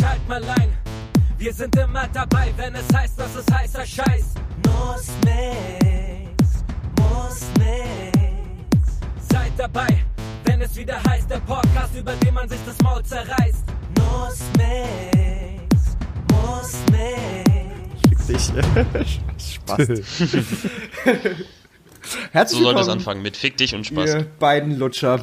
schalt mal ein. Wir sind immer dabei, wenn es heißt, dass es heißer Scheiß. Muss nix, muss nix. Seid dabei, wenn es wieder heißt, der Podcast, über den man sich das Maul zerreißt. Muss nix, muss nix. Dich. Spaß. Herzlich So soll das willkommen, anfangen, mit Fick dich und Spaß. ihr beiden Lutscher.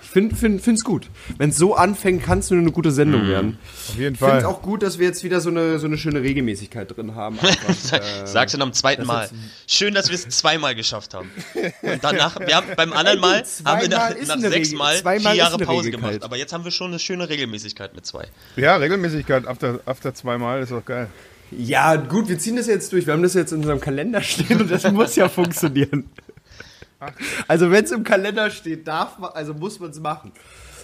Ich find, find, find's gut. Wenn es so anfängt, kann es nur eine gute Sendung werden. Auf jeden Ich finde es Fall. auch gut, dass wir jetzt wieder so eine, so eine schöne Regelmäßigkeit drin haben. Einfach, äh, Sag's dann am zweiten Mal. Schön, dass wir es zweimal geschafft haben. Und danach, wir haben beim anderen Mal haben wir nach, nach sechs Mal vier Jahre Pause gemacht. Aber jetzt haben wir schon eine schöne Regelmäßigkeit mit zwei. Ja, Regelmäßigkeit after, after zweimal ist auch geil. ja, gut, wir ziehen das jetzt durch. Wir haben das jetzt in unserem Kalender stehen und das muss ja funktionieren. Also wenn es im Kalender steht, darf man, also muss man es machen.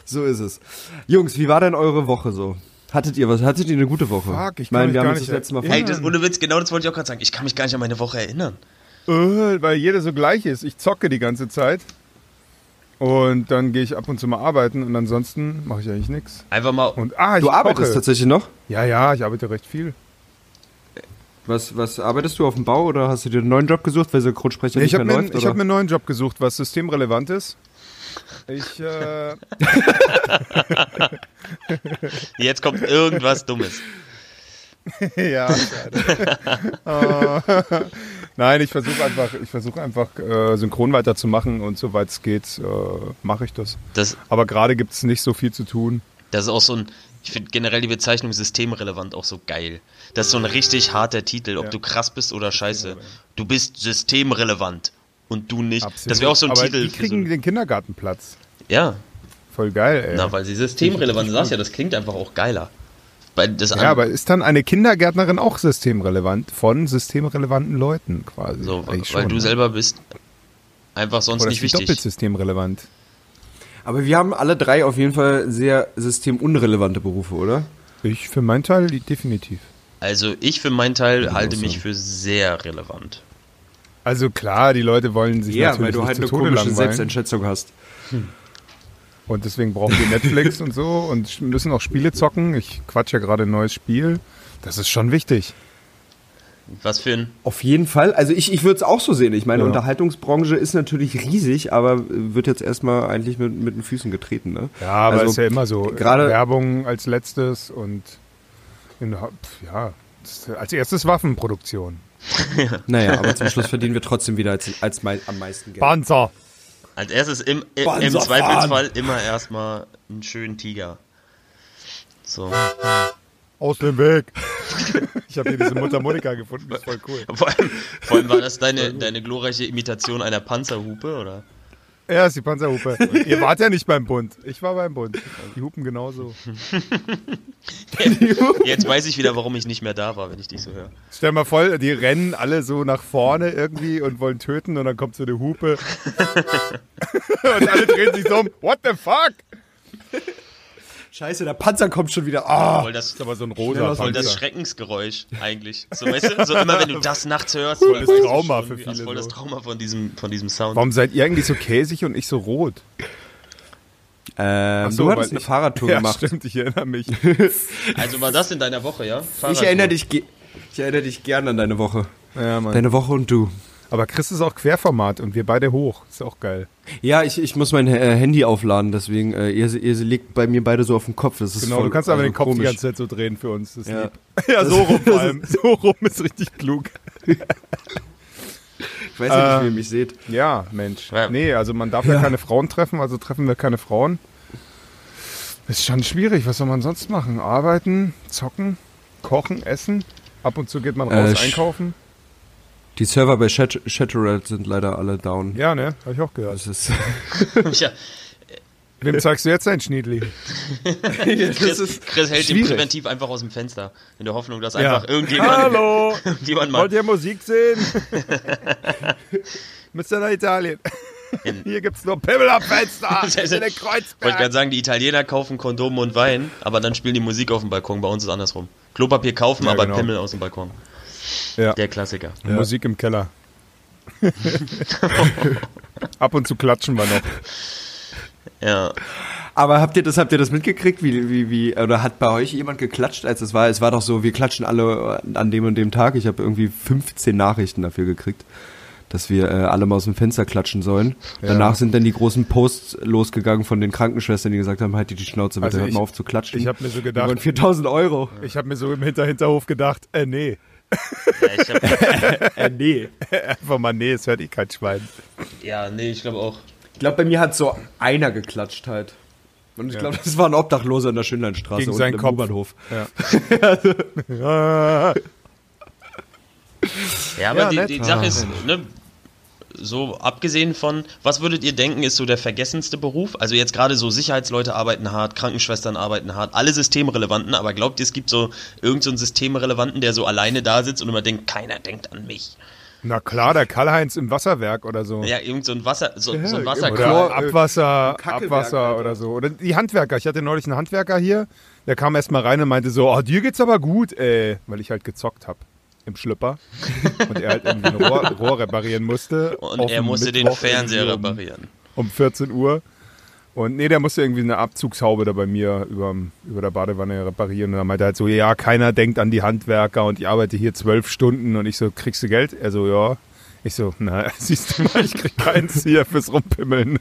So ist es. Jungs, wie war denn eure Woche so? Hattet ihr was? Hattet ihr eine gute Woche? Fuck, ich meine, wir haben gar uns nicht das letzte Mal. Hey, das, ohne Witz, genau das wollte ich auch gerade sagen. Ich kann mich gar nicht an meine Woche erinnern. Äh, weil jeder so gleich ist. Ich zocke die ganze Zeit. Und dann gehe ich ab und zu mal arbeiten und ansonsten mache ich eigentlich nichts. Einfach mal. Und ah, ich Du arbeitest koche. tatsächlich noch? Ja, ja, ich arbeite recht viel. Was, was arbeitest du auf dem Bau oder hast du dir einen neuen Job gesucht, weil Synchronsprecher ich nicht habe mehr mir, läuft? ich oder? hab mir einen neuen Job gesucht, was systemrelevant ist. Ich, äh, Jetzt kommt irgendwas Dummes. ja, schade. Äh, Nein, ich versuche einfach, ich versuche einfach äh, synchron weiterzumachen und soweit es geht, äh, mache ich das. Das, Aber gerade gibt es nicht so viel zu tun. das ist auch so ein. Ich finde generell die Bezeichnung systemrelevant auch so geil. Das ist so ein richtig harter Titel, ob Ja. du krass bist oder scheiße. Du bist systemrelevant und du nicht. Absolut. Das wäre auch so ein Aber Titel. Die so kriegen ein, den Kindergartenplatz. ja, Voll geil, ey. na, weil sie systemrelevant sagst ja, das klingt einfach auch geiler. Ja, aber ist dann eine Kindergärtnerin auch systemrelevant von systemrelevanten Leuten quasi? so, weil, schon, du ne? selber bist einfach sonst Oder nicht ist wichtig. doppelt systemrelevant? Aber wir haben alle drei auf jeden Fall sehr systemunrelevante Berufe, oder? Ich für meinen Teil definitiv. Also ich für meinen Teil halte mich für sehr relevant. Also klar, die Leute wollen sich Ja, natürlich weil du nicht halt zu eine Tode komische langweilen. Selbsteinschätzung hast. Und deswegen brauchen wir Netflix und so und müssen auch Spiele zocken. Ich quatsch ja gerade ein neues Spiel. Das ist schon wichtig. Was für ein Auf jeden Fall. Also ich, ich würde es auch so sehen. Ich meine, Ja. Unterhaltungsbranche ist natürlich riesig, aber wird jetzt erstmal eigentlich mit, mit den Füßen getreten, ne? Ja, aber Also, ist ja immer so. gerade- Werbung als letztes und in, ja, als erstes Waffenproduktion. Naja, aber zum Schluss verdienen wir trotzdem wieder als, als mei am meisten Geld. Panzer! Als erstes im, im, im Zweifelsfall immer erstmal einen schönen Tiger. So. Aus dem Weg! ich habe hier diese Mutter Monika gefunden, das ist voll cool. Vor allem, vor allem war das deine, deine glorreiche Imitation einer Panzerhupe, oder? Ja, ist die Panzerhupe. Ihr wart ja nicht beim Bund. Ich war beim Bund. Die hupen genauso. Jetzt weiß ich wieder, warum ich nicht mehr da war, wenn ich dich so höre. Stell mal voll, die rennen alle so nach vorne irgendwie und wollen töten und dann kommt so eine Hupe. und alle drehen sich so um. What the fuck? Scheiße, der Panzer kommt schon wieder. Ah! Voll das, Das ist aber so ein rosa voll das. Schreckensgeräusch eigentlich. So, weißt du, so immer wenn du das nachts hörst, Voll dann das Trauma schon, für das viele ist voll das. Trauma von diesem, von diesem Sound. Warum seid ihr eigentlich so käsig und ich so rot? Ähm, so, du hattest eine ich- Fahrradtour ja, gemacht. stimmt, ich erinnere mich. Also war das in deiner Woche, ja? Ich erinnere dich, ich erinnere dich gern an deine Woche. ja, Mann. Deine Woche und du. Aber Chris ist auch Querformat und wir beide hoch. Ist auch geil. Ja, ich, ich muss mein äh, Handy aufladen, deswegen, äh, ihr, ihr liegt bei mir beide so auf dem Kopf. Das ist Genau, voll, du kannst aber also den Kopf die komisch. ganze Zeit so drehen für uns. Das ist Ja. lieb. ja, so rum vor allem. So rum ist richtig klug. Ich weiß ja nicht, wie Ähm, ihr mich seht. Ja, Mensch. Ja. Nee, also man darf ja. Ja. keine Frauen treffen, also treffen wir keine Frauen. Ist schon schwierig. Was soll man sonst machen? Arbeiten, zocken, kochen, essen. Ab und zu geht man raus Äh, einkaufen. Die Server bei Chat Chatterelt sind leider alle down. Ja, ne? Hab ich auch gehört. Das ist, Ja, Wem zeigst du jetzt dein Schniedli? Chris, Chris hält ihn schwierig. präventiv einfach aus dem Fenster. In der Hoffnung, dass Ja. einfach irgendjemand, Hallo! irgendjemand mal Wollt ihr Musik sehen? Müsst ihr nach Italien? In- Hier gibt's nur Pimmel am Fenster! Ich in der wollte Kreuzberg! gerade sagen, die Italiener kaufen Kondome und Wein, aber dann spielen die Musik auf dem Balkon. Bei uns ist es andersrum. Klopapier kaufen, Ja, aber genau. Pimmel aus dem Balkon. Ja. Der Klassiker. Musik im Keller. Ab und zu klatschen wir noch. Ja. Aber habt ihr das, habt ihr das mitgekriegt? Wie, wie, wie, oder hat bei euch jemand geklatscht, als es war? Es war doch so, wir klatschen alle an dem und dem Tag. Ich habe irgendwie 15 Nachrichten dafür gekriegt, dass wir äh, alle mal aus dem Fenster klatschen sollen. Ja. Danach sind dann die großen Posts losgegangen von den Krankenschwestern, die gesagt haben, halt die Schnauze bitte, Also hört ich- mal auf zu klatschen. ich hab mir so Wir gedacht- wollen 4000 Euro. Ich habe mir so im Hinter Hinterhof gedacht, äh, nee. Ja, ich hab, Äh, nee. Einfach mal, nee, es hört eh kein Schwein. ja nee, ich glaube auch. Ich glaube, bei mir hat so einer geklatscht halt. Und ich Ja. glaube, das war ein Obdachloser in der Schönleinstraße Gegen unten seinen im Kopf. Ja. Ja, aber Ja, die, die Sache Ah. ist, ne, so abgesehen von, was würdet ihr denken, ist so der vergessenste Beruf? Also jetzt gerade so Sicherheitsleute arbeiten hart, Krankenschwestern arbeiten hart, alle systemrelevanten, aber glaubt ihr, es gibt so irgendeinen so systemrelevanten, der so alleine da sitzt und immer denkt, keiner denkt an mich? Na klar, der Karl-Heinz im Wasserwerk oder so. Ja, irgend so ein Wasser, so, so ein Ja, Oder Wasserklo. Chlor- Abwasser, Abwasser Alter. oder so. Oder die Handwerker. Ich hatte neulich einen Handwerker hier, der kam erst mal rein und meinte so, oh, dir geht's aber gut, ey. Weil ich halt gezockt hab im Schlüpper. und er halt irgendwie ein Rohr, Rohr reparieren musste. Und er musste den Mittwoch Fernseher irgendwie um, reparieren. Um 14 Uhr. Und nee, der musste irgendwie eine Abzugshaube da bei mir über, über der Badewanne reparieren. Und dann meinte er halt so, ja, keiner denkt an die Handwerker und ich arbeite hier zwölf Stunden. Und ich so, kriegst du Geld? Er so, ja. Ich so, na, siehst du mal, ich krieg keins hier fürs Rumpimmeln.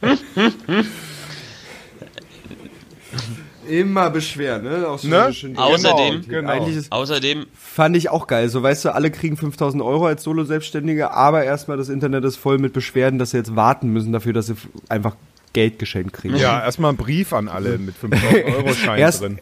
Immer beschweren, ne? Auch so Ne? schön- Außerdem- Genau. Eigentlich ist, Außerdem, fand ich auch geil. So, weißt du, alle kriegen 5000 Euro als Solo-Selbstständige, aber erstmal das Internet ist voll mit Beschwerden, dass sie jetzt warten müssen dafür, dass sie einfach Geld geschenkt kriegen. Ja, erstmal ein Brief an alle mit 5000 Euro Schein Erst- drin.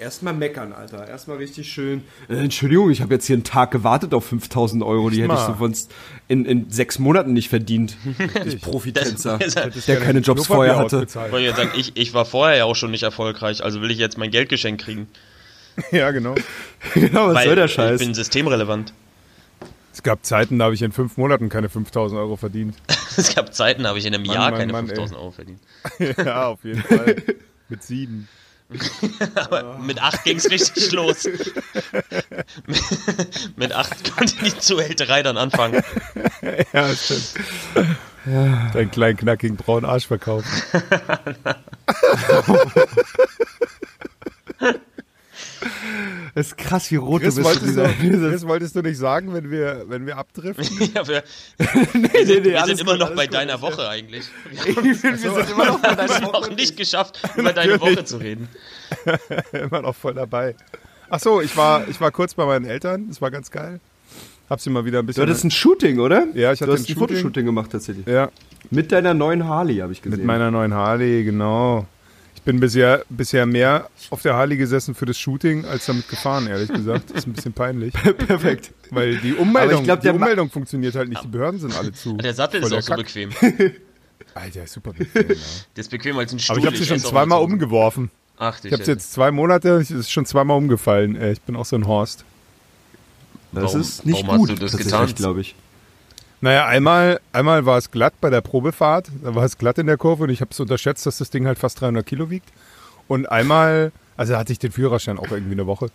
Erstmal meckern, Alter. Erstmal richtig schön. Äh, Entschuldigung, ich habe jetzt hier einen Tag gewartet auf 5000 Euro. Die hätte ich Mal. sonst in, in sechs Monaten nicht verdient. Ich Profitänzer, der keine Jobs vorher hatte. ich jetzt sagen, ich, ich war vorher ja auch schon nicht erfolgreich, also will ich jetzt mein Geldgeschenk kriegen. Ja, genau. genau, was weil soll der ich Scheiß? bin systemrelevant. Es gab Zeiten, da habe ich in fünf Monaten keine 5000 Euro verdient. Es gab Zeiten, da habe ich in einem Mann, Jahr Mann, keine Mann, 5000 Euro verdient. ja, auf jeden Fall. Mit sieben. Aber mit 8 ging es richtig los. mit 8 konnte die Zuhälterei dann anfangen. Ja, stimmt. Deinen kleinen knackigen braunen Arsch verkaufen. Das ist krass, wie rot Chris du bist. wolltest, du, Chris, wolltest du nicht sagen, wenn wir, wenn wir abdriften? Ja, wir nee, wir sind, nee, wir alles sind immer gut, noch alles bei gut. deiner Woche eigentlich. wir sind immer noch bei Wir deiner haben Woche. nicht geschafft, über deine Woche zu reden. Immer noch voll dabei. Ach so, ich war, ich war kurz bei meinen Eltern. Das war ganz geil. Hab sie mal wieder ein Du bisschen. hattest ein Shooting, oder? Ja, ich du hatte hast ein ein Shooting. Fotoshooting gemacht tatsächlich. ja, Mit deiner neuen Harley, habe ich gesehen. mit meiner neuen Harley, genau. Ich bin bisher, bisher mehr auf der Harley gesessen für das Shooting, als damit gefahren, ehrlich gesagt. ist ein bisschen peinlich. Perfekt. Weil die Aber Ummeldung, ich glaub, die Ma- Ummeldung funktioniert halt nicht. Die Behörden sind alle zu. Der Sattel Voll ist auch so bequem. Alter, ist super bequem. Ja. Der ist bequem als ein Stuhl. Aber ich habe sie schon zweimal umgeworfen. Ach, Ich habe Scheiße. jetzt zwei Monate, es ist schon zweimal umgefallen. Äh, Ich bin auch so ein Horst. Das Warum- ist nicht warum hast gut, du das getan? glaube ich. Naja, einmal, einmal war es glatt bei der Probefahrt. Da war es glatt in der Kurve und ich habe es unterschätzt, dass das Ding halt fast 300 Kilo wiegt. Und einmal, also hatte ich den Führerschein auch irgendwie eine Woche.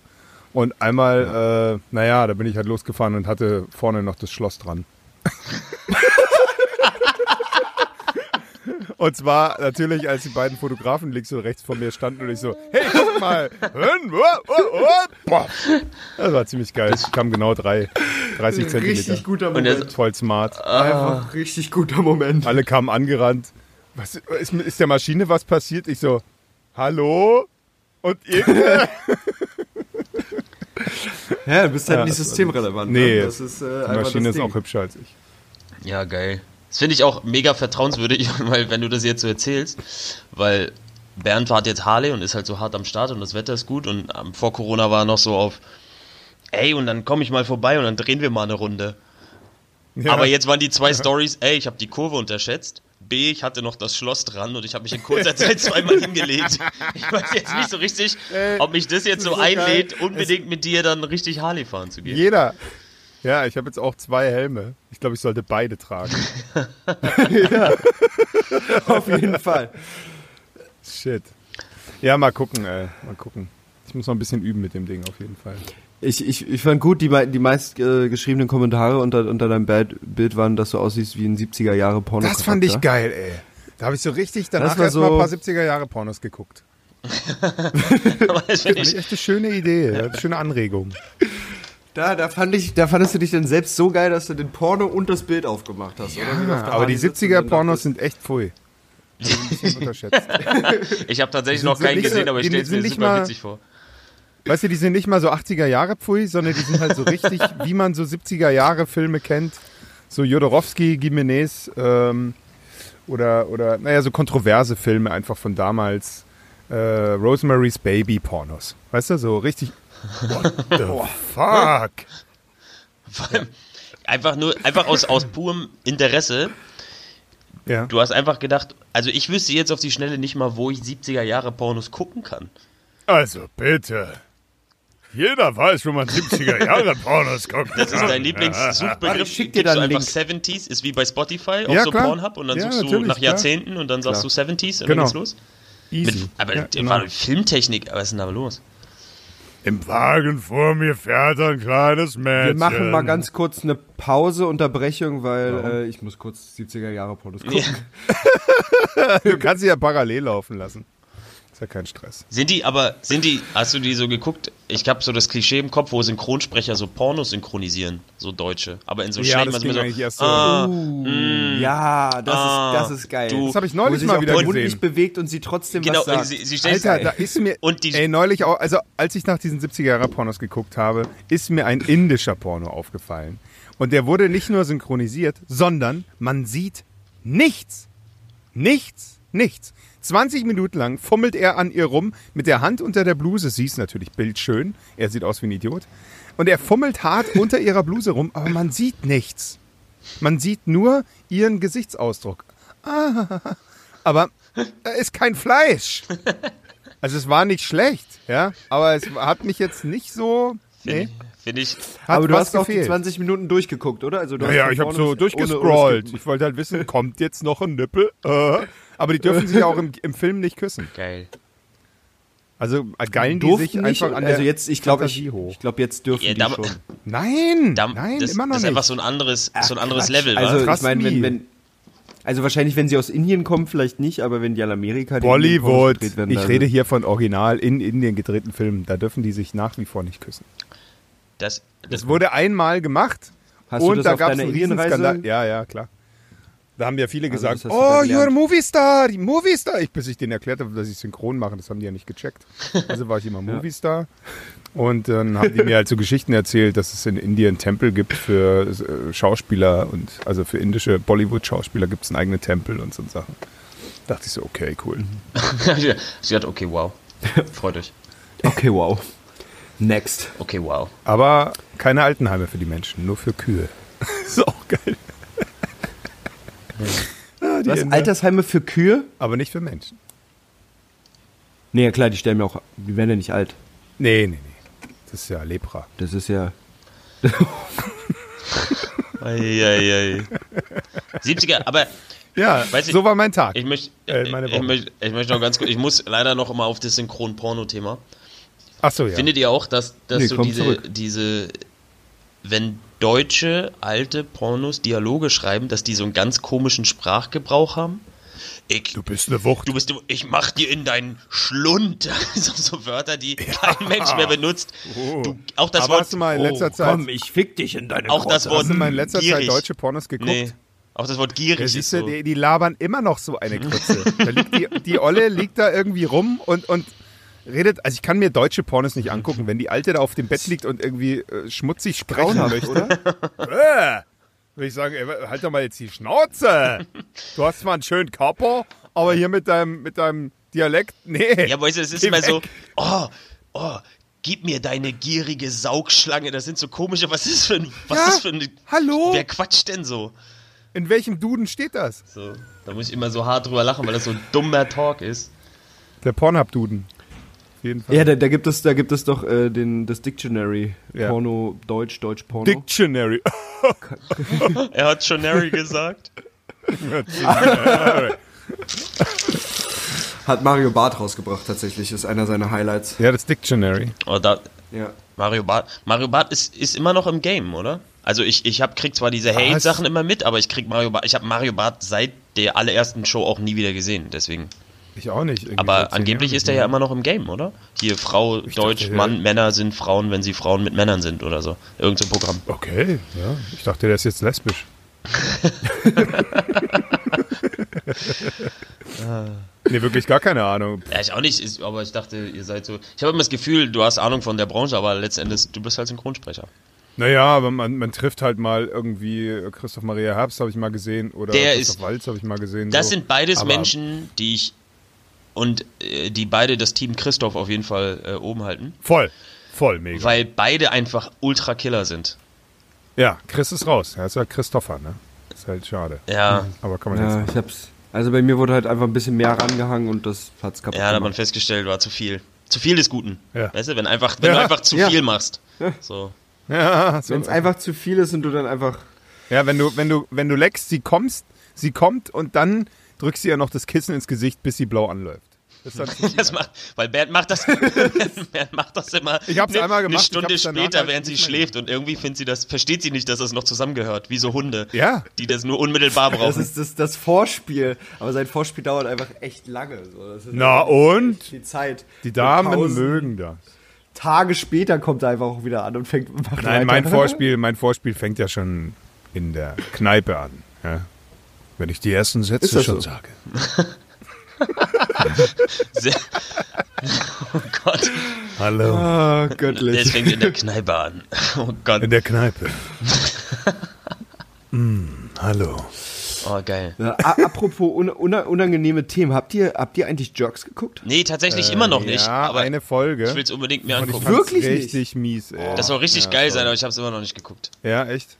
Und einmal, äh, naja, da bin ich halt losgefahren und hatte vorne noch das Schloss dran. Und zwar natürlich, als die beiden Fotografen links und rechts von mir standen und ich so, hey, guck mal. Das war ziemlich geil. Es kam genau drei, 30 Zentimeter. Richtig guter Moment. Voll smart. Einfach richtig guter Moment. Alle kamen angerannt. Was, ist, ist der Maschine was passiert? Ich so, hallo? Und irgendeine, Ja, du bist halt Ja, nicht das systemrelevant. Nee, ne? das ist äh, die Maschine das ist auch hübscher als ich. Ja, geil. Das finde ich auch mega vertrauenswürdig, weil wenn du das jetzt so erzählst, weil Bernd fährt jetzt Harley und ist halt so hart am Start und das Wetter ist gut und ähm, vor Corona war er noch so auf, ey, und dann komme ich mal vorbei und dann drehen wir mal eine Runde. Ja. Aber jetzt waren die zwei Stories, ey, ich habe die Kurve unterschätzt. B, ich hatte noch das Schloss dran und ich habe mich in kurzer Zeit zweimal hingelegt. Ich weiß jetzt nicht so richtig, ob mich das jetzt so, so geil. einlädt, unbedingt mit dir dann richtig Harley fahren zu gehen. Jeder. Ja, ich habe jetzt auch zwei Helme. Ich glaube, ich sollte beide tragen. Auf jeden Fall. Shit. Ja, mal gucken, ey. Mal gucken. Ich muss noch ein bisschen üben mit dem Ding auf jeden Fall. Ich, ich, ich fand gut, die, die meist äh, geschriebenen Kommentare unter, unter deinem Bild, waren, dass du aussiehst wie ein 70er Jahre Porno. Das fand ich geil, ey. Da habe ich so richtig danach erstmal so- ein paar 70er Jahre Pornos geguckt. Aber das ich echt eine schöne Idee, ja, eine schöne Anregung. Da, da, fand ich, da fandest du dich dann selbst so geil, dass du den Porno und das Bild aufgemacht hast, oder? Wie du auf der aber die Harley sitzt und 70er dann Pornos dachtest, sind echt pfui. Also ein bisschen unterschätzt. ich habe tatsächlich noch keinen gesehen, aber ich stelle es mir nicht super mal- witzig vor. Weißt du, die sind nicht mal so 80er Jahre Pfui, sondern die sind halt so richtig, wie man so 70er Jahre Filme kennt. So Jodorowsky, Gimenez ähm, oder, oder, naja, so kontroverse Filme einfach von damals. Äh, Rosemary's Baby Pornos. Weißt du, so richtig. What the fuck? Vor allem Einfach nur, einfach aus, aus purem Interesse. Ja. Du hast einfach gedacht, also ich wüsste jetzt auf die Schnelle nicht mal, wo ich 70er Jahre Pornos gucken kann. Also bitte. Jeder weiß, wo man 70er Jahre Pornos guckt. Das ist dein Lieblingssuchbegriff. ich schick dir Gibst da du einen einfach 70s, ist wie bei Spotify, auf Ja, so klar. Pornhub und dann Ja, suchst du nach klar. Jahrzehnten und dann sagst du 70s und Genau. dann geht's los. Mit, Easy. aber Ja, genau. Filmtechnik, was ist denn da los? Im Wagen vor mir fährt ein kleines Mädchen. Wir machen mal ganz kurz eine Pause, Unterbrechung, weil äh, ich muss kurz 70er Jahre Pornos gucken. Du kannst sie ja parallel laufen lassen. Ist ja kein Stress. Sind die aber, sind die, hast du die so geguckt? Ich habe so das Klischee im Kopf, wo Synchronsprecher so Pornos synchronisieren, so Deutsche. Aber in so Ja, das man so, eigentlich erst so. ah, Ja, das, Ah, ist, das ist geil. du- Das habe ich neulich mal wieder der Mund gesehen. nicht bewegt und sie trotzdem genau, was sagt. sie, sie stellt Alter, da ist mir, Und die- ey, neulich auch, also als ich nach diesen 70er-Jahre-Pornos geguckt habe, ist mir ein indischer Porno aufgefallen. Und der wurde nicht nur synchronisiert, sondern man sieht nichts. Nichts, nichts. 20 Minuten lang fummelt er an ihr rum mit der Hand unter der Bluse. Sie ist natürlich bildschön. Er sieht aus wie ein Idiot. Und er fummelt hart unter ihrer Bluse rum, aber man sieht nichts. Man sieht nur ihren Gesichtsausdruck. Ah, aber da ist kein Fleisch. Also es war nicht schlecht, ja, aber es hat mich jetzt nicht so. Nee, Finde ich, hat Aber du hast auch die gefehlt. 20 Minuten durchgeguckt, oder? Also du hast Ja, von ich habe so durchgescrollt. ohne- ohne Ich wollte halt wissen, kommt jetzt noch ein Nippel? Äh. Aber die dürfen sich ja auch im, im Film nicht küssen. geil. Also äh, geilen die sich nicht, einfach an der also jetzt, ich glaube, ich, ich glaube, jetzt dürfen Ja, die da- schon. Nein, Da, nein, das, immer noch das ist nicht. einfach so ein anderes, so ein anderes Quatsch. Level, Also wa? Krass ich meine, wenn, wenn, also wahrscheinlich, wenn sie aus Indien kommen, vielleicht nicht, aber wenn die in Amerika Bollywood. Gedreht werden, Ich rede hier von original in Indien gedrehten Filmen. Da dürfen die sich nach wie vor nicht küssen. Das, das, Das wurde einmal gemacht Hast du und das da auf gab es deiner einen Indienreise? Riesenskandal. Ja, ja, klar. Da haben ja viele Also gesagt, oh, you're a Movie Star, die Movie Star. Ich, bis ich denen erklärt habe, dass ich synchron mache, das haben die ja nicht gecheckt. Also war ich immer Movie Star. Und dann haben die mir halt so Geschichten erzählt, dass es in Indien Tempel gibt für äh, Schauspieler und also für indische Bollywood-Schauspieler gibt es einen eigenen Tempel und so Sachen. Dachte ich so, okay, cool. sie hat, okay, wow. Freut euch. Okay, wow. Next. Okay, wow. Aber keine Altenheime für die Menschen, nur für Kühe. ist auch geil. Ah, die Was? Inder. Altersheime für Kühe? Aber nicht für Menschen. Nee, ja klar, die stellen mir auch, die werden ja nicht alt. Nee, nee, nee. Das ist ja Lepra. Das ist ja, Eieiei. 70er, aber Ja, Weiß ich- so war mein Tag. ich möchte, Äh, meine ich, möchte, ich möchte noch ganz kurz, ich muss leider noch mal auf das Synchron-Porno-Thema. Achso, ja. Findet ihr auch, dass, dass Nee, so diese, zurück. diese, wenn deutsche alte Pornos Dialoge schreiben, dass die so einen ganz komischen Sprachgebrauch haben? Ich, du bist eine Wucht. du bist, ich mach dir in deinen Schlund. so, so Wörter, die kein Mensch mehr benutzt. Du, auch das Oh. Aber Wort, hast du mal in letzter Zeit, ich fick dich in deine auch das Wort hast du mal in letzter gierig. Zeit deutsche Pornos geguckt? Nee, auch das Wort Ja, gierig ist siehst du, so. die, die labern immer noch so eine Krütze. da liegt die, die Olle liegt da irgendwie rum und, und redet. Also ich kann mir deutsche Pornos nicht angucken, wenn die Alte da auf dem Bett liegt und irgendwie äh, schmutzig sprechen Grauenhaft, möchte. oder? Äh, würde ich sagen, ey, halt doch mal jetzt die Schnauze. Du hast zwar einen schönen Körper, aber hier mit deinem, mit deinem Dialekt, nee. Ja, weißt du, es ist immer so, oh, oh, gib mir deine gierige Saugschlange. Das sind so komische, was ist für ein, was Ja, ist für ein, hallo? wer quatscht denn so? In welchem Duden steht das? So, da muss ich immer so hart drüber lachen, weil das so ein dummer Talk ist. Der Pornhub-Duden. Jeden Fall. Ja, da, da gibt es, da gibt es doch äh, den, das Dictionary. Ja. Porno, Deutsch, Deutsch, Porno. Dictionary. Er hat schon Harry gesagt. Hat Mario Barth rausgebracht tatsächlich, ist einer seiner Highlights. ja, das Dictionary. Oh, da, Ja. Mario Barth, Mario Barth ist, ist immer noch im Game, oder? Also ich, ich hab, krieg zwar diese? Hate-Sachen immer mit, aber ich krieg Mario Bart, ich habe Mario Bart seit der allerersten Show auch nie wieder gesehen, deswegen. Ich auch nicht. Aber angeblich ist der ja immer noch im Game, oder? Hier Frau, Deutsch, dachte, Mann, Männer sind Frauen, wenn sie Frauen mit Männern sind oder so. Irgend so ein Programm. Okay, ja. Ich dachte, der ist jetzt lesbisch. nee, wirklich gar keine Ahnung. Ja, ich auch nicht, aber ich dachte, ihr seid so. Ich habe immer das Gefühl, du hast Ahnung von der Branche, aber letztendlich, du bist halt Synchronsprecher. Naja, aber man, man trifft halt mal irgendwie Christoph Maria Herbst, habe ich mal gesehen, oder Der Christoph ist- Walz habe ich mal gesehen. Das so. sind beides Aber- Menschen, die ich und äh, die beide das Team Christoph auf jeden Fall äh, oben halten, Voll, voll, mega. weil beide einfach Ultra-Killer sind. ja, Chris ist raus. Er ist ja Christopher, ne? Ist halt schade. Ja, Aber kann man Ja, jetzt. ich hab's. Also bei mir wurde halt einfach ein bisschen mehr rangehangen und das hat's kaputt ja, da hat man festgestellt, war zu viel. Zu viel des Guten. Ja. Weißt du, wenn einfach, wenn Ja. du einfach zu Ja. viel machst. So. Ja, so, Wenn es einfach zu viel ist und du dann einfach. ja, wenn du, wenn du, wenn du leckst, sie kommst, sie kommt und dann drückst du ihr noch das Kissen ins Gesicht, bis sie blau anläuft. Das. Das macht, weil Bernd macht das, Bernd macht das immer Ich hab's eine, einmal gemacht, eine ich Stunde später, halt während sie schläft und irgendwie findet sie das, versteht sie nicht, dass das noch zusammengehört, wie so Hunde, ja, die das nur unmittelbar Das brauchen. ist das, das Vorspiel. Aber sein Vorspiel dauert einfach echt lange. So. Das ist Na und? Viel Zeit. die Damen mögen das. Tage später kommt er einfach auch wieder an und fängt macht Nein, weiter. mein Vorspiel, mein Vorspiel fängt ja schon in der Kneipe an. Ja? Wenn ich die ersten Sätze Ist das schon so? sage. Sehr, oh Gott, Hallo. Das göttlich. fängt in der Kneipe an. Oh Gott, In der Kneipe. mm, hallo. oh geil. Ja, apropos un una- unangenehme Themen. Habt ihr, habt ihr eigentlich Jerks geguckt? Nee, tatsächlich immer noch nicht, Äh, Ja, aber eine Folge. ich will es unbedingt mir angucken. Wirklich nicht? richtig mies, ey. Das soll richtig Ja, geil voll. sein, aber ich habe es immer noch nicht geguckt. Ja, echt?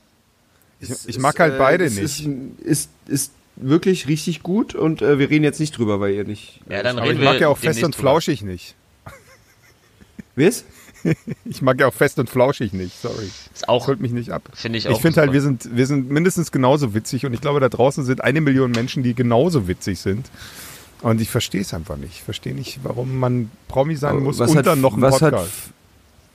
Ich, Es ich ist, mag halt äh, beide nicht. Ist, ist, ist wirklich richtig gut und äh, wir reden jetzt nicht drüber, weil ihr nicht. Ja, dann aber reden ich mag wir ja auch fest und drüber. flauschig nicht. Wisst? Ich mag ja auch fest und flauschig nicht, sorry. Ist auch, Holt mich nicht ab. finde ich auch. Ich finde halt, wir sind, wir sind mindestens genauso witzig und ich glaube, da draußen sind eine Million Menschen, die genauso witzig sind. Und ich verstehe es einfach nicht. Ich verstehe nicht, warum man Promi sein muss was und hat, dann noch einen was hat, Podcast.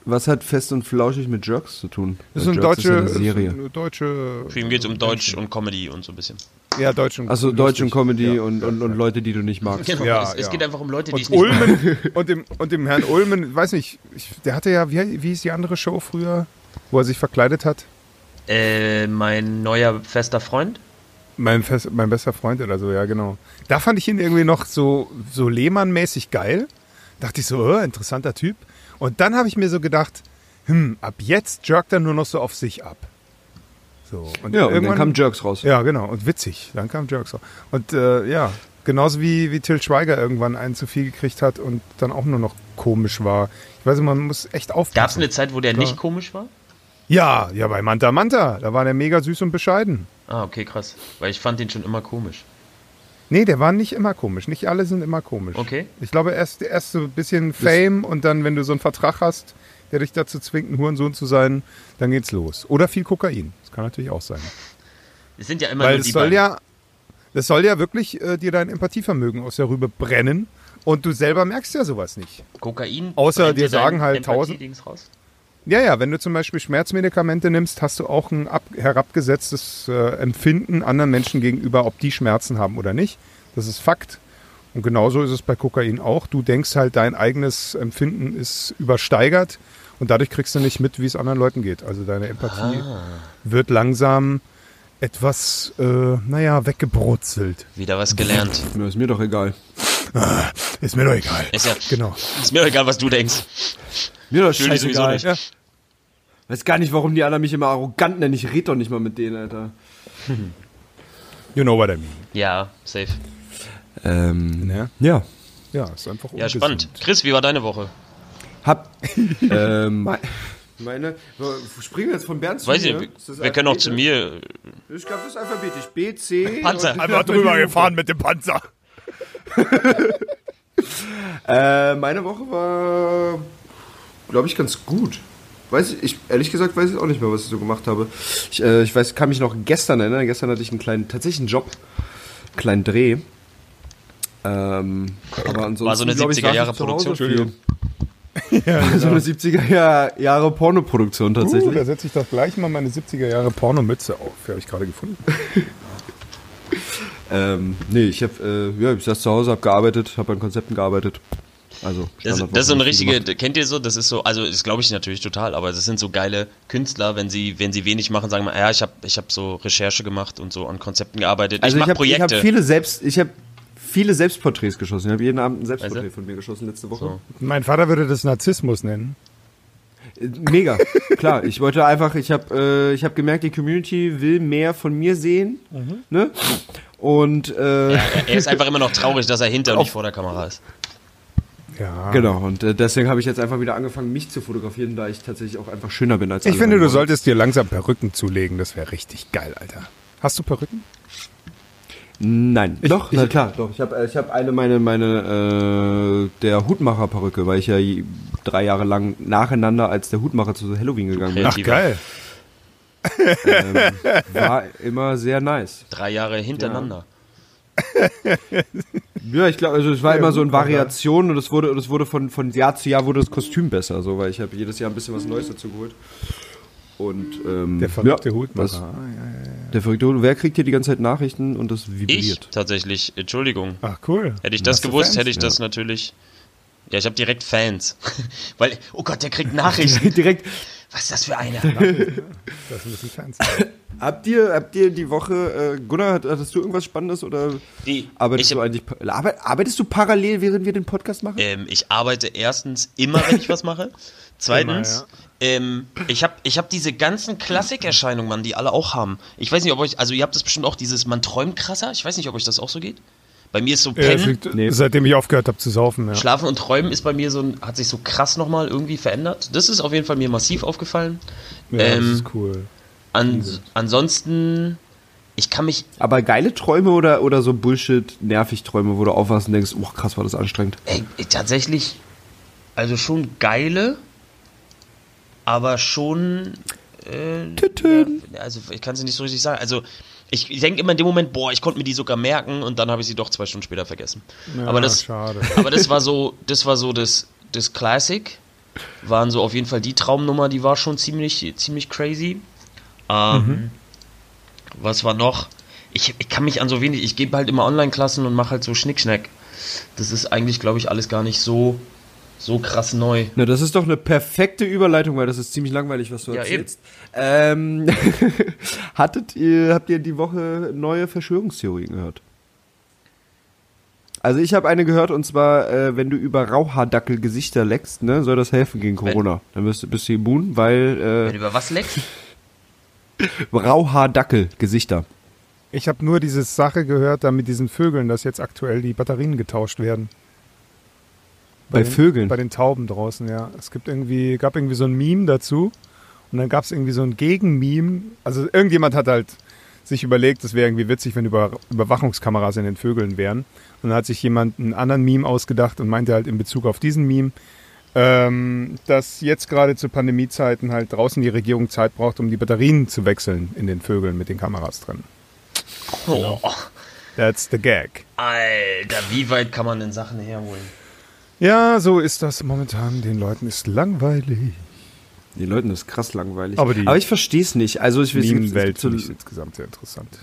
Was hat fest und flauschig mit Jerks zu tun? Das ist eine Jerks deutsche, ja eine ist Serie. eine deutsche. Für ihn geht es um Deutsch und Comedy und so ein bisschen. Ja, Deutsch und Also Deutsch und. Comedy Ja, und, und, und. Leute, die du nicht magst. Genau, Ja, es, es ja. geht einfach um Leute, die ich Und nicht mag. Und dem, und dem Herrn Ulmen, weiß nicht, ich, der hatte ja, wie, wie hieß die andere Show früher, wo er sich verkleidet hat? Äh, mein neuer fester Freund. Mein, Fest, mein bester Freund oder so, ja, genau. Da fand ich ihn irgendwie noch so, so Lehmann-mäßig geil. Dachte ich so, oh, interessanter Typ. Und dann habe ich mir so gedacht, hm, ab jetzt jerkt er nur noch so auf sich ab. So, und Ja, und dann kam Jerks raus. Ja, genau. Und witzig. Dann kam Jerks auch. Und äh, ja, genauso wie, wie Till Schweiger irgendwann einen zu viel gekriegt hat und dann auch nur noch komisch war. Ich weiß nicht, man muss echt aufpassen. Gab es eine Zeit, wo der Ja. nicht komisch war? Ja, ja, bei Manta Manta. Da war der mega süß und bescheiden. Ah, okay, krass. Weil ich fand den schon immer komisch. Nee, der war nicht immer komisch. Nicht alle sind immer komisch. Okay. Ich glaube, erst, erst so ein bisschen Fame und dann, wenn du so einen Vertrag hast, der dich dazu zwingt, ein Hurensohn zu sein, dann geht's los. Oder viel Kokain. Das kann natürlich auch sein. Es sind ja immer Weil nur die soll beiden. ja, das soll ja wirklich äh, dir dein Empathievermögen aus der Rübe brennen und du selber merkst ja sowas nicht. Kokain. Außer dir sagen halt Empathie-Dings raus. Ja, ja, wenn du zum Beispiel Schmerzmedikamente nimmst, hast du auch ein ab, herabgesetztes äh, Empfinden anderen Menschen gegenüber, ob die Schmerzen haben oder nicht. Das ist Fakt. Und genauso ist es bei Kokain auch. Du denkst halt, dein eigenes Empfinden ist übersteigert und dadurch kriegst du nicht mit, wie es anderen Leuten geht. Also deine Empathie Ah. wird langsam etwas, äh, naja, weggebrutzelt. Wieder was gelernt. Mir ist mir doch egal. Ist mir doch egal. Ist ja, Genau. ist mir doch egal, was du denkst. Mir doch scheißegal. nicht. Ja. Weiß gar nicht, warum die anderen mich immer arrogant nennen. Ich rede doch nicht mal mit denen, Alter. You know what I mean. Ja, safe. Ähm, Ne? ja. Ja, ist einfach Ja, ungesund. spannend. Chris, wie war deine Woche? Hab. ähm, me- meine. Springen wir jetzt von Bernd zu Weiß mir? das wir können auch zu alphabetisch? mir. Ich glaube, das ist alphabetisch. B, C. Panzer. Einfach drüber gefahren mit dem Panzer. Äh, meine Woche war, glaube ich, ganz gut. Weiß ich, ich, ehrlich gesagt weiß ich auch nicht mehr, was ich so gemacht habe. Ich, äh, ich weiß, kann mich noch gestern erinnern. Gestern hatte ich einen kleinen, tatsächlich einen Job, einen kleinen Dreh. Ähm, aber ansonsten War so eine glaub ich, 70er Jahre saß ich zu Hause Produktion? viel. So eine 70er Jahre Pornoproduktion Uh, tatsächlich. da setze ich doch gleich mal meine 70er Jahre Pornomütze auf. Die habe ich gerade gefunden. ähm, nee, ich habe äh, ja, ich saß zu Hause, habe gearbeitet, habe an Konzepten gearbeitet. Also Das, das ist so eine richtige, gemacht. kennt ihr so, das ist so, also das glaube ich natürlich total, aber das sind so geile Künstler, wenn sie, wenn sie wenig machen, sagen wir, ja, ich habe ich hab so Recherche gemacht und so an Konzepten gearbeitet. Also ich mache habe ich Projekte. hab viele selbst, ich habe viele Selbstporträts geschossen. Ich habe jeden Abend ein Selbstporträt Also? von mir geschossen letzte Woche. So. Mein Vater würde das Narzissmus nennen. Äh, Mega, klar. Ich wollte einfach, ich habe äh, ich hab gemerkt, die Community will mehr von mir sehen. Ne? Und äh, ja, er ist einfach immer noch traurig, dass er hinter und nicht vor der Kamera ist. Ja. genau. Und äh, deswegen habe ich jetzt einfach wieder angefangen, mich zu fotografieren, da ich tatsächlich auch einfach schöner bin als Ich alle finde, du solltest dir langsam Perücken zulegen. Das wäre richtig geil, Alter. Hast du Perücken? Nein, doch, ich- na klar, doch. Ich habe ich hab eine meine meine äh, der Hutmacher Perücke, weil ich ja drei Jahre lang nacheinander als der Hutmacher zu Halloween gegangen bin. Ach, geil. ähm, war immer sehr nice. Drei Jahre hintereinander. Ja, ich glaube, also es war Ja, immer so in. Variationen und es wurde und es wurde von von Jahr zu Jahr wurde das Kostüm besser, so weil ich habe jedes Jahr ein bisschen was Neues dazu geholt. Und ähm, Der verrückte ja, Hutmacher. das- Ah, ja, ja. Der verrückte Hut. Wer kriegt hier die ganze Zeit Nachrichten und das Ich vibriert? tatsächlich, Entschuldigung. Ach, cool. Hätte ich das Hast gewusst, Fans? hätte ich das natürlich. Ja, ich habe direkt Fans. Weil, oh Gott, der kriegt Nachrichten. Direkt. Was ist das für eine? Das müssen Fans. Habt ihr habt ihr die Woche äh, Gunnar, hat- hattest du irgendwas Spannendes oder Die, arbeitest ich, du eigentlich arbeitest du parallel während wir den Podcast machen? ähm, ich arbeite erstens immer, wenn ich was mache. Zweitens, ähm, ich habe ich hab diese ganzen Klassikerscheinungen, Mann, die alle auch haben. Ich weiß nicht, ob euch, also ihr habt das bestimmt auch, dieses, man träumt krasser. Ich weiß nicht, ob euch das auch so geht. Bei mir ist so Ja, das Pennen, liegt, Nee. Seitdem ich aufgehört habe zu saufen. Ja. Schlafen und Träumen ist bei mir so ein, hat sich so krass nochmal irgendwie verändert. Das ist auf jeden Fall mir massiv aufgefallen. Ja, das ähm, ist cool. An, ansonsten, ich kann mich Aber geile Träume oder, oder so Bullshit, nervig Träume, wo du aufwachst und denkst, oh krass, war das anstrengend. Ey, tatsächlich, also schon geile, aber schon. Äh, ja, also ich kann es nicht so richtig sagen. Also ich denke immer in dem Moment, boah, ich konnte mir die sogar merken und dann habe ich sie doch zwei Stunden später vergessen. Ja, aber das, schade. aber das war so, das war so das, das Classic. Waren so auf jeden Fall die Traumnummer, die war schon ziemlich, ziemlich crazy. Ähm, Was war noch? Ich, ich kann mich an so wenig, ich gebe halt immer Online-Klassen und mache halt so Schnickschnack. Das ist eigentlich, glaube ich, alles gar nicht so, so krass neu. Na, das ist doch eine perfekte Überleitung, weil das ist ziemlich langweilig, was du Ja, erzählst. Ähm, hattet ihr, habt ihr die Woche neue Verschwörungstheorien gehört? Also ich habe eine gehört und zwar, äh, wenn du über Rauhaardackel Gesichter leckst, ne, soll das helfen gegen Corona. Dann bist, du- bist du immun, weil Wenn äh, über was leckt? Rauhaardackel Gesichter. Ich habe nur diese Sache gehört, da mit diesen Vögeln, dass jetzt aktuell die Batterien getauscht werden. Bei den, Vögeln? Bei den Tauben draußen, ja. Es gibt irgendwie, gab irgendwie so ein Meme dazu und dann gab es irgendwie so ein Gegenmeme. Also irgendjemand hat halt sich überlegt, es wäre irgendwie witzig, wenn über, Überwachungskameras in den Vögeln wären. Und dann hat sich jemand einen anderen Meme ausgedacht und meinte halt in Bezug auf diesen Meme, ähm, dass jetzt gerade zu Pandemiezeiten halt draußen die Regierung Zeit braucht, um die Batterien zu wechseln in den Vögeln mit den Kameras drin. Oh, That's the gag. Alter, wie weit kann man denn Sachen herholen? Ja, so ist das momentan. Den Leuten ist langweilig. Die Leuten ist krass langweilig. Aber die- Aber ich verstehe es nicht. Also ich es Meme-Welt gibt so, finde ich insgesamt sehr interessant.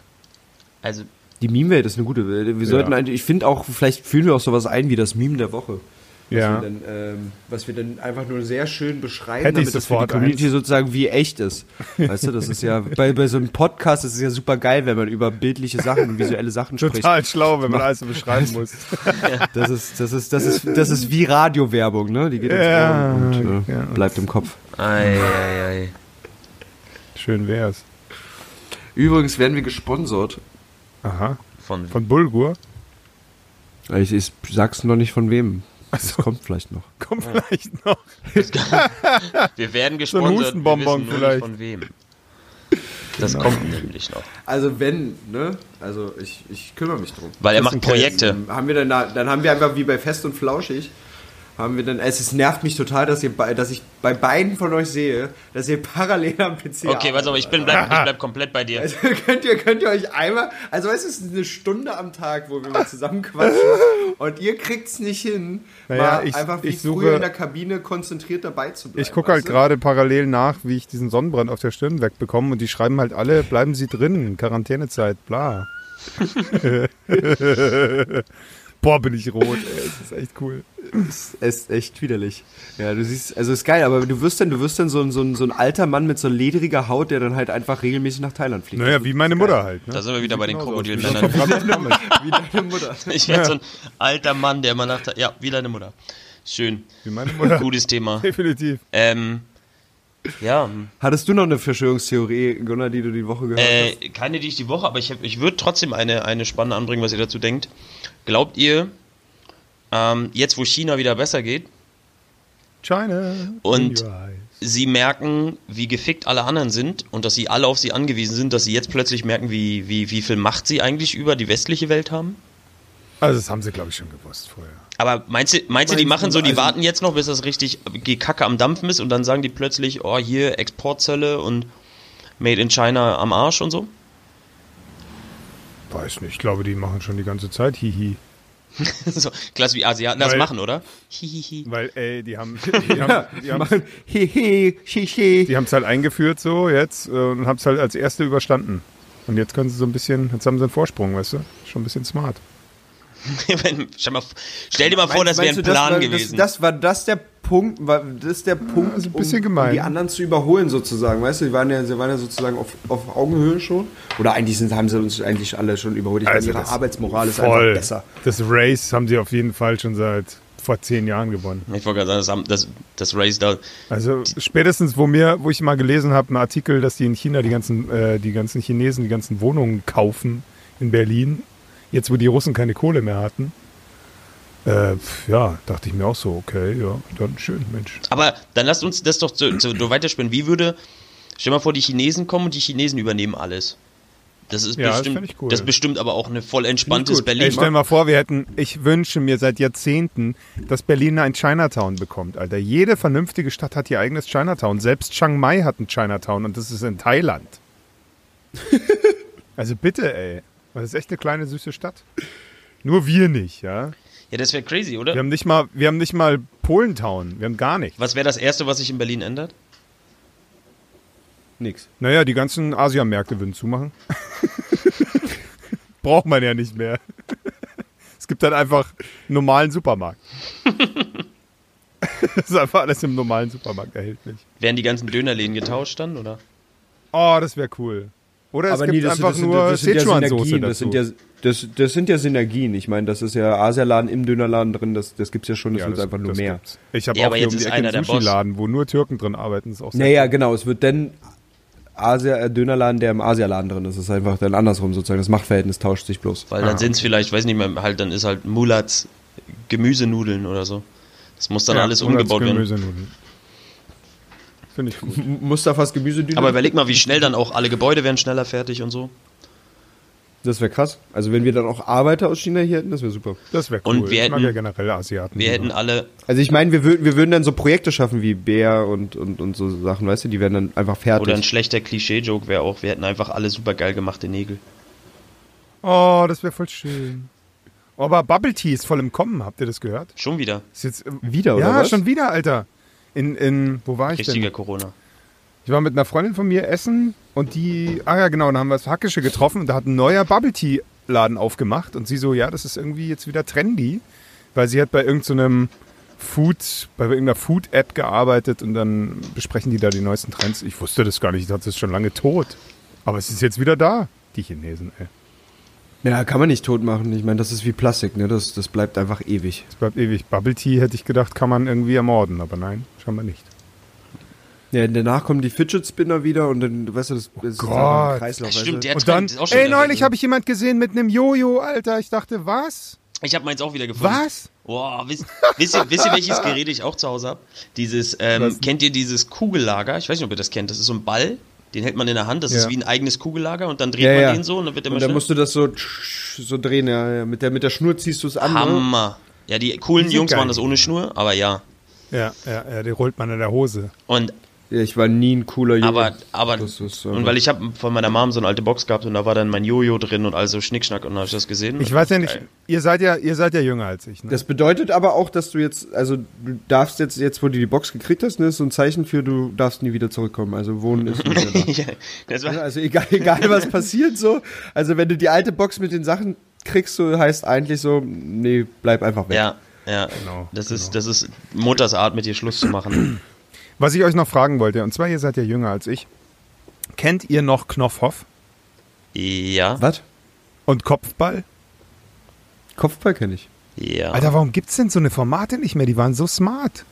Also, die Meme-Welt ist eine gute Welt. Wir sollten eigentlich, ich finde auch, vielleicht fühlen wir auch sowas ein wie das Meme der Woche. Was, Ja. wir dann, ähm, was wir dann einfach nur sehr schön beschreiben, Hätte damit das für die Community eins. sozusagen wie echt ist. Weißt du, das ist ja, bei, bei so einem Podcast ist es ja super geil, wenn man über bildliche Sachen und visuelle Sachen spricht. Total schlau, wenn man alles so beschreiben muss. Das ist, das ist, das ist, das ist wie Radiowerbung, ne? Die geht ins Ja, Ohr und äh, ja. bleibt im Kopf. ei, ei, ei. Schön wär's. Übrigens werden wir gesponsert. Aha. Von, Von Bulgur? Ich, ich sag's noch nicht von wem. Das kommt vielleicht noch. Kommt vielleicht noch. wir werden So ein gesponsert, wir Hustenbonbon vielleicht. nicht von wem. Das kommt nämlich noch. Also wenn, ne? Also ich, ich kümmere mich drum. Weil er Das macht Projekte. Haben wir dann, da, dann haben wir einfach wie bei Fest und Flauschig, haben wir dann, es, es nervt mich total, dass, ihr, bei- dass ich bei beiden von euch sehe, dass ihr parallel am PC Okay, warte mal, ich, bin, bleib, ich bleib komplett bei dir. Also könnt ihr, könnt ihr euch einmal, also es ist eine Stunde am Tag, wo wir mal zusammen quatschen und ihr kriegt's nicht hin, Naja, mal ich- einfach wie ich früher suche- in der Kabine konzentriert dabei zu bleiben. Ich gucke halt gerade parallel nach, wie ich diesen Sonnenbrand auf der Stirn wegbekomme und die schreiben halt alle, bleiben Sie drin, Quarantänezeit, bla. Boah, bin ich rot, ey, das ist echt cool. Es ist echt widerlich. Ja, du siehst, also ist geil, aber du wirst dann, du wirst dann so, ein- so, ein- so ein alter Mann mit so ledriger Haut, der dann halt einfach regelmäßig nach Thailand fliegt. Naja, wie meine Mutter halt. Ne? Da sind wir wieder bei den Genauso aus. Krokodilmännern. Wie so Pommes. Wie deine Mutter. Ich werde so ein alter Mann, der immer nach. Ja, wie deine Mutter. Schön. Wie meine Mutter. Gutes Thema. Definitiv. Ähm, ja, Hattest du noch eine Verschwörungstheorie, Gunnar, die du die Woche gehört hast? äh, keine, die ich die Woche, aber ich, hab- ich würde trotzdem eine, eine spannende anbringen, was ihr dazu denkt. Glaubt ihr, ähm, jetzt wo China wieder besser geht, China. Und- sie merken, wie gefickt alle anderen sind und dass sie alle auf sie angewiesen sind, dass sie jetzt plötzlich merken, wie, wie, wie viel Macht sie eigentlich über die westliche Welt haben? Also das haben sie, glaube ich, schon gewusst vorher. Aber meinst du, meinst du, die machen so, die also- warten jetzt noch, bis das richtig die Kacke am Dampfen ist und dann sagen die plötzlich, oh, hier Exportzölle und Made in China am Arsch und so? Weiß nicht, ich glaube, die machen schon die ganze Zeit Hihi. so klasse wie Asiaten das machen, oder? Hihihi. Weil, ey, die haben die haben die haben hehe, shishi. die haben's halt eingeführt so jetzt äh, und haben es halt als erste überstanden. Und jetzt können sie so ein bisschen, jetzt haben sie einen Vorsprung, weißt du? Schon ein bisschen smart. Stell, dir mal vor, das wäre ein Plan war, gewesen. Das, das war das der Punkt, war das der Punkt, ist ein bisschen um, gemein. die anderen zu überholen sozusagen, weißt du? Die waren ja, sie waren ja sozusagen auf, auf Augenhöhe schon. Oder eigentlich sind, haben sie uns eigentlich alle schon überholt. Ich Also meine, ihre Arbeitsmoral ist Voll. einfach besser. Das Race haben sie auf jeden Fall schon seit vor zehn Jahren gewonnen. ich wollte gerade sagen, das, das, das Race da. Also spätestens, wo mir, wo ich mal gelesen habe, einen Artikel, dass die in China die ganzen, äh, die ganzen Chinesen die ganzen Wohnungen kaufen in Berlin, jetzt wo die Russen keine Kohle mehr hatten. Äh, ja, dachte ich mir auch so, okay, ja, dann schön, Mensch. Aber dann lasst uns das doch so, so, weiterspinnen. Wie würde, stell mal vor, die Chinesen kommen und die Chinesen übernehmen alles. Das ist Ja, das bestimmt, ich cool. das ist bestimmt aber auch eine voll entspanntes. Berlin. Ey, stell mal vor, wir hätten, ich wünsche mir seit Jahrzehnten, dass Berlin ein Chinatown bekommt, Alter. Jede vernünftige Stadt hat ihr eigenes Chinatown. Selbst Chiang Mai hat ein Chinatown und das ist in Thailand. also bitte, ey. Das ist echt eine kleine, süße Stadt. Nur wir nicht, ja. ja, das wäre crazy, oder? Wir haben nicht mal, wir haben nicht mal Polentown. Wir haben gar nichts. Was wäre das Erste, was sich in Berlin ändert? Nix. Naja, die ganzen Asiamärkte würden zumachen. Braucht man ja nicht mehr. Es gibt dann einfach einen normalen Supermarkt. Das ist einfach alles im normalen Supermarkt erhältlich. Wären die ganzen Dönerläden getauscht dann, oder? Oh, das wäre cool. Oder es gibt einfach nur Sichuan-Soße Synergien. dazu. Das sind, ja, das, das sind ja Synergien. Ich meine, das ist ja Asialaden im Dönerladen drin, das, das gibt's ja schon, das Ja, wird das- einfach nur das mehr. gibt's. Ich habe Ja, auch aber hier jetzt um die ist Ecke einer einen. Sushi-Laden, wo nur Türken drin arbeiten. Das ist auch sehr Naja, cool. genau, es wird dann Asia, äh, Dönerladen, der im Asialaden drin ist. Das ist einfach dann andersrum sozusagen. Das Machtverhältnis tauscht sich bloß. Weil dann Ah, sind es vielleicht, weiß nicht mehr, halt, dann ist halt Mulats Gemüsenudeln oder so. Das muss dann Ja, alles umgebaut werden. Finde ich gut. Mustafas Gemüsedüner. Aber überleg mal, wie schnell dann auch alle Gebäude werden schneller fertig und so. Das wäre krass. Also wenn wir dann auch Arbeiter aus China hier hätten, das wäre super. Das wäre cool. Und wir ich mag hätten- ja generell Asiaten. Wir hätten alle, Also ich meine, wir würden, wir würden dann so Projekte schaffen wie Bär und, und, und so Sachen, weißt du, die werden dann einfach fertig. oder ein schlechter Klischee-Joke wäre auch, wir hätten einfach alle super geil gemachte Nägel. Oh, das wäre voll schön. Oh, aber Bubble Tea ist voll im Kommen, habt ihr das gehört? Schon wieder. Ist jetzt, Wieder, oder ja, was? schon wieder, Alter. In, in, wo war ich Richtiger denn? Corona. Ich war mit einer Freundin von mir essen und die, ah ja genau, dann haben wir das Hackische getroffen und da hat ein neuer Bubble Tea Laden aufgemacht und sie so, ja, das ist irgendwie jetzt wieder trendy, weil sie hat bei irgendeinem Food, bei irgendeiner Food App gearbeitet und dann besprechen die da die neuesten Trends. Ich wusste das gar nicht, ich dachte, das ist schon lange tot. Aber es ist jetzt wieder da, die Chinesen, ey. Ja, kann man nicht tot machen. Ich meine, das ist wie Plastik, ne? Das, das bleibt einfach ewig. Es bleibt ewig. Bubble Tea hätte ich gedacht, kann man irgendwie ermorden, aber nein, scheinbar nicht. Ja, danach kommen die Fidget Spinner wieder und dann, weißt du, das, das ist Gott. ein Kreislauf. Das stimmt, der Und dann, ist auch schon ey, neulich habe ich jemand gesehen mit einem Jojo, Alter. Ich dachte, was? Ich habe meins auch wieder gefunden. Was? Boah, wisst, wisst, ihr, wisst ihr, welches Gerät ich auch zu Hause habe? Dieses, ähm, kennt ihr dieses Kugellager? Ich weiß nicht, ob ihr das kennt. Das ist so ein Ball, den hält man in der Hand. Das Ja. ist wie ein eigenes Kugellager und dann dreht Ja, man ja. den so und dann wird der Und dann musst du das so, so drehen, ja. Mit der, mit der Schnur ziehst du es an. Ne? Hammer. Ja, die coolen Jungs machen das ohne Schnur, aber ja. Ja, ja, ja, die rollt man in der Hose. Und Ja, ich war nie ein cooler Junge. aber, aber Das ist, äh, und weil ich habe von meiner Mom so eine alte Box gehabt und da war dann mein Jojo drin und also Schnickschnack und dann habe ich das gesehen. Ich weiß ja nicht, Geil. ihr seid ja, ihr seid ja jünger als ich. Ne? Das bedeutet aber auch, dass du jetzt, also du darfst jetzt, jetzt wo du die Box gekriegt hast, ne, ist so ein Zeichen für, du darfst nie wieder zurückkommen. Also wohnen ist nicht mehr da. ja, das war, Also egal, egal was passiert so. Also wenn du die alte Box mit den Sachen kriegst, so heißt eigentlich so, nee, bleib einfach weg. ja, ja. Genau, das ist, das ist Mutters Art, mit dir Schluss zu machen. Was ich euch noch fragen wollte, und zwar ihr seid ja jünger als ich. Kennt ihr noch Knopfhoff ja, Was? und Kopfball? Kopfball kenne ich. ja. Alter, warum gibt's denn so eine Formate nicht mehr? Die waren so smart.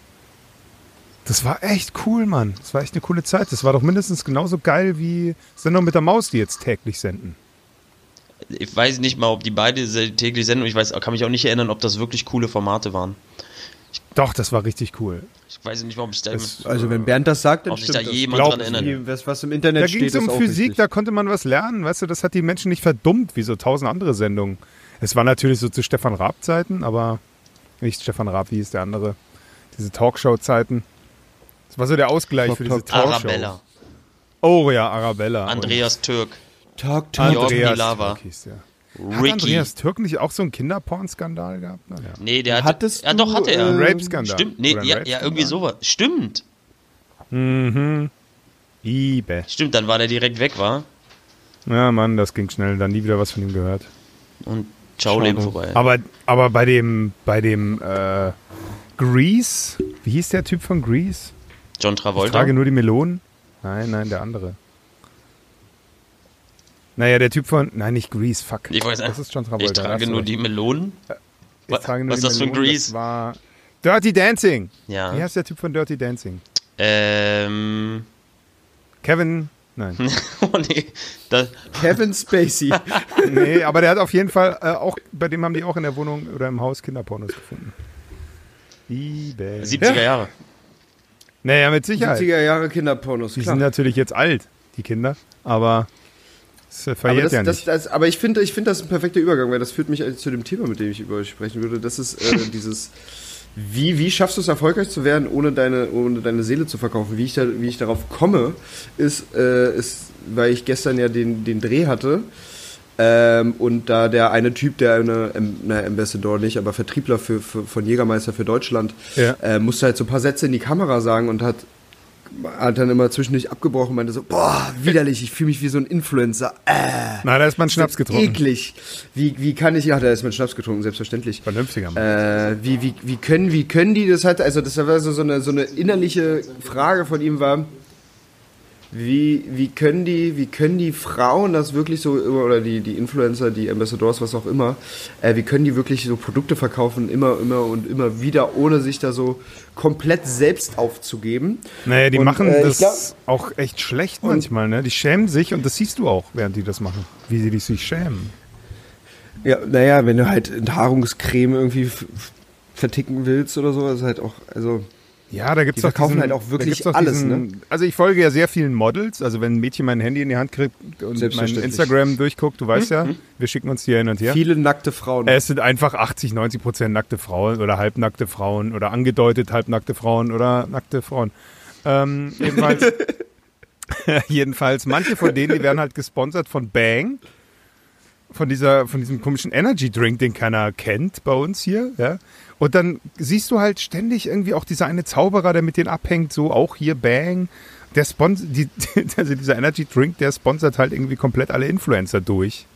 Das war echt cool, Mann. Das war echt eine coole Zeit. Das war doch mindestens genauso geil wie Sendung mit der Maus, die jetzt täglich senden. Ich weiß nicht mal, ob die beide täglich senden. Ich weiß, kann mich auch nicht erinnern, ob das wirklich coole Formate waren. Doch, das war richtig cool. Ich weiß nicht, warum ich da, Das- Also wenn Bernd das sagt, dann sich da stimmt jemand Glaub dran erinnert. das. Was, was im Internet Da ging steht, es um ist auch Physik, richtig. da konnte man was lernen, weißt du, das hat die Menschen nicht verdummt, wie so tausend andere Sendungen. Es war natürlich so zu Stefan Raab-Zeiten, aber nicht Stefan Raab, wie hieß der andere? Diese Talkshow-Zeiten. Das war so der Ausgleich für diese Talk, Talkshows. Arabella, Oh ja, Arabella. Andreas Türk, Talk, talk. Andreas Pilawa. Türk hieß der. Ricky. Andreas Türk nicht auch so einen Kinderporn-Skandal gehabt? Naja. Nee, der hat. Hattest ja, doch, hatte er. äh, Ein Rape-Skandal. Stimmt, nee, ja, ja, Rape-Skandal. irgendwie sowas. Stimmt. Mhm. Ibe. Stimmt, dann war der direkt weg, war. Ja, Mann, das ging schnell. Dann nie wieder was von ihm gehört. Und ciao, Leben vorbei. Aber, aber bei dem, bei dem äh, Grease, wie hieß der Typ von Grease? John Ich Travolta. trage nur die Melonen. Nein, nein, der andere. Naja, der Typ von. Nein, nicht Grease, fuck. Ich weiß Das nicht. ist John Travolta. Ich trage nur die Melonen. Ich trage nur was die ist das für ein. Grease? Das war Dirty Dancing. Wie Ja. heißt der Typ von Dirty Dancing? Ähm. Kevin. Nein. Oh nee. Das, Kevin Spacey. nee, aber der hat auf jeden Fall äh, auch, bei dem haben die auch in der Wohnung oder im Haus Kinderpornos gefunden. Liebe. 70er Jahre. Naja, mit Sicherheit. 70er Jahre Kinderpornos, Die klar. sind natürlich jetzt alt, die Kinder, aber es äh, aber, verjährt das, ja das, nicht. das, aber ich finde, ich finde das ein perfekter Übergang, weil das führt mich eigentlich zu dem Thema, mit dem ich über euch sprechen würde. Das ist äh, dieses, wie, wie schaffst du es erfolgreich zu werden, ohne deine, ohne deine Seele zu verkaufen? Wie ich, da, wie ich darauf komme, ist, äh, ist, weil ich gestern ja den, den Dreh hatte ähm, und da der eine Typ, der eine, ähm, na, Ambassador nicht, aber Vertriebler für, für, von Jägermeister für Deutschland, Ja. äh, musste halt so ein paar Sätze in die Kamera sagen und hat hat dann immer zwischendurch abgebrochen und meinte so, boah, widerlich, ich fühle mich wie so ein Influencer. Äh, Na, da ist man Schnaps getrunken. Eklig. Wie, wie kann ich, ja, da ist man Schnaps getrunken, selbstverständlich. Vernünftiger Mann. Äh, wie, wie, wie können, wie können die das halt, also das war so, so, eine, so eine innerliche Frage von ihm war, wie, wie können die, wie können die Frauen das wirklich so, oder die, die Influencer, die Ambassadors, was auch immer, äh, wie können die wirklich so Produkte verkaufen, immer, immer und immer wieder, ohne sich da so komplett selbst aufzugeben? Naja, die und, machen äh, das glaub- auch echt schlecht manchmal, ne? Die schämen sich und das siehst du auch, während die das machen, wie sie sich schämen. Ja, naja, wenn du halt Enthaarungscreme irgendwie verticken willst oder so, ist halt auch, also. Ja, da gibt's Die doch verkaufen diesen, halt auch wirklich alles, diesen, ne? Also ich folge ja sehr vielen Models, also wenn ein Mädchen mein Handy in die Hand kriegt und mein. Instagram durchguckt, du weißt ja, wir schicken uns hier hin und her. Viele nackte Frauen. Es sind einfach 80, 90 Prozent nackte Frauen oder halbnackte Frauen oder angedeutet halbnackte Frauen oder nackte Frauen. Ähm, jedenfalls, jedenfalls, manche von denen, die werden halt gesponsert von Bang, von dieser, von diesem komischen Energy Drink, den keiner kennt bei uns hier, ja. Und dann siehst du halt ständig irgendwie auch dieser eine Zauberer, der mit denen abhängt, so auch hier Bang. Der sponsert, die, also dieser Energy Drink, der sponsert halt irgendwie komplett alle Influencer durch.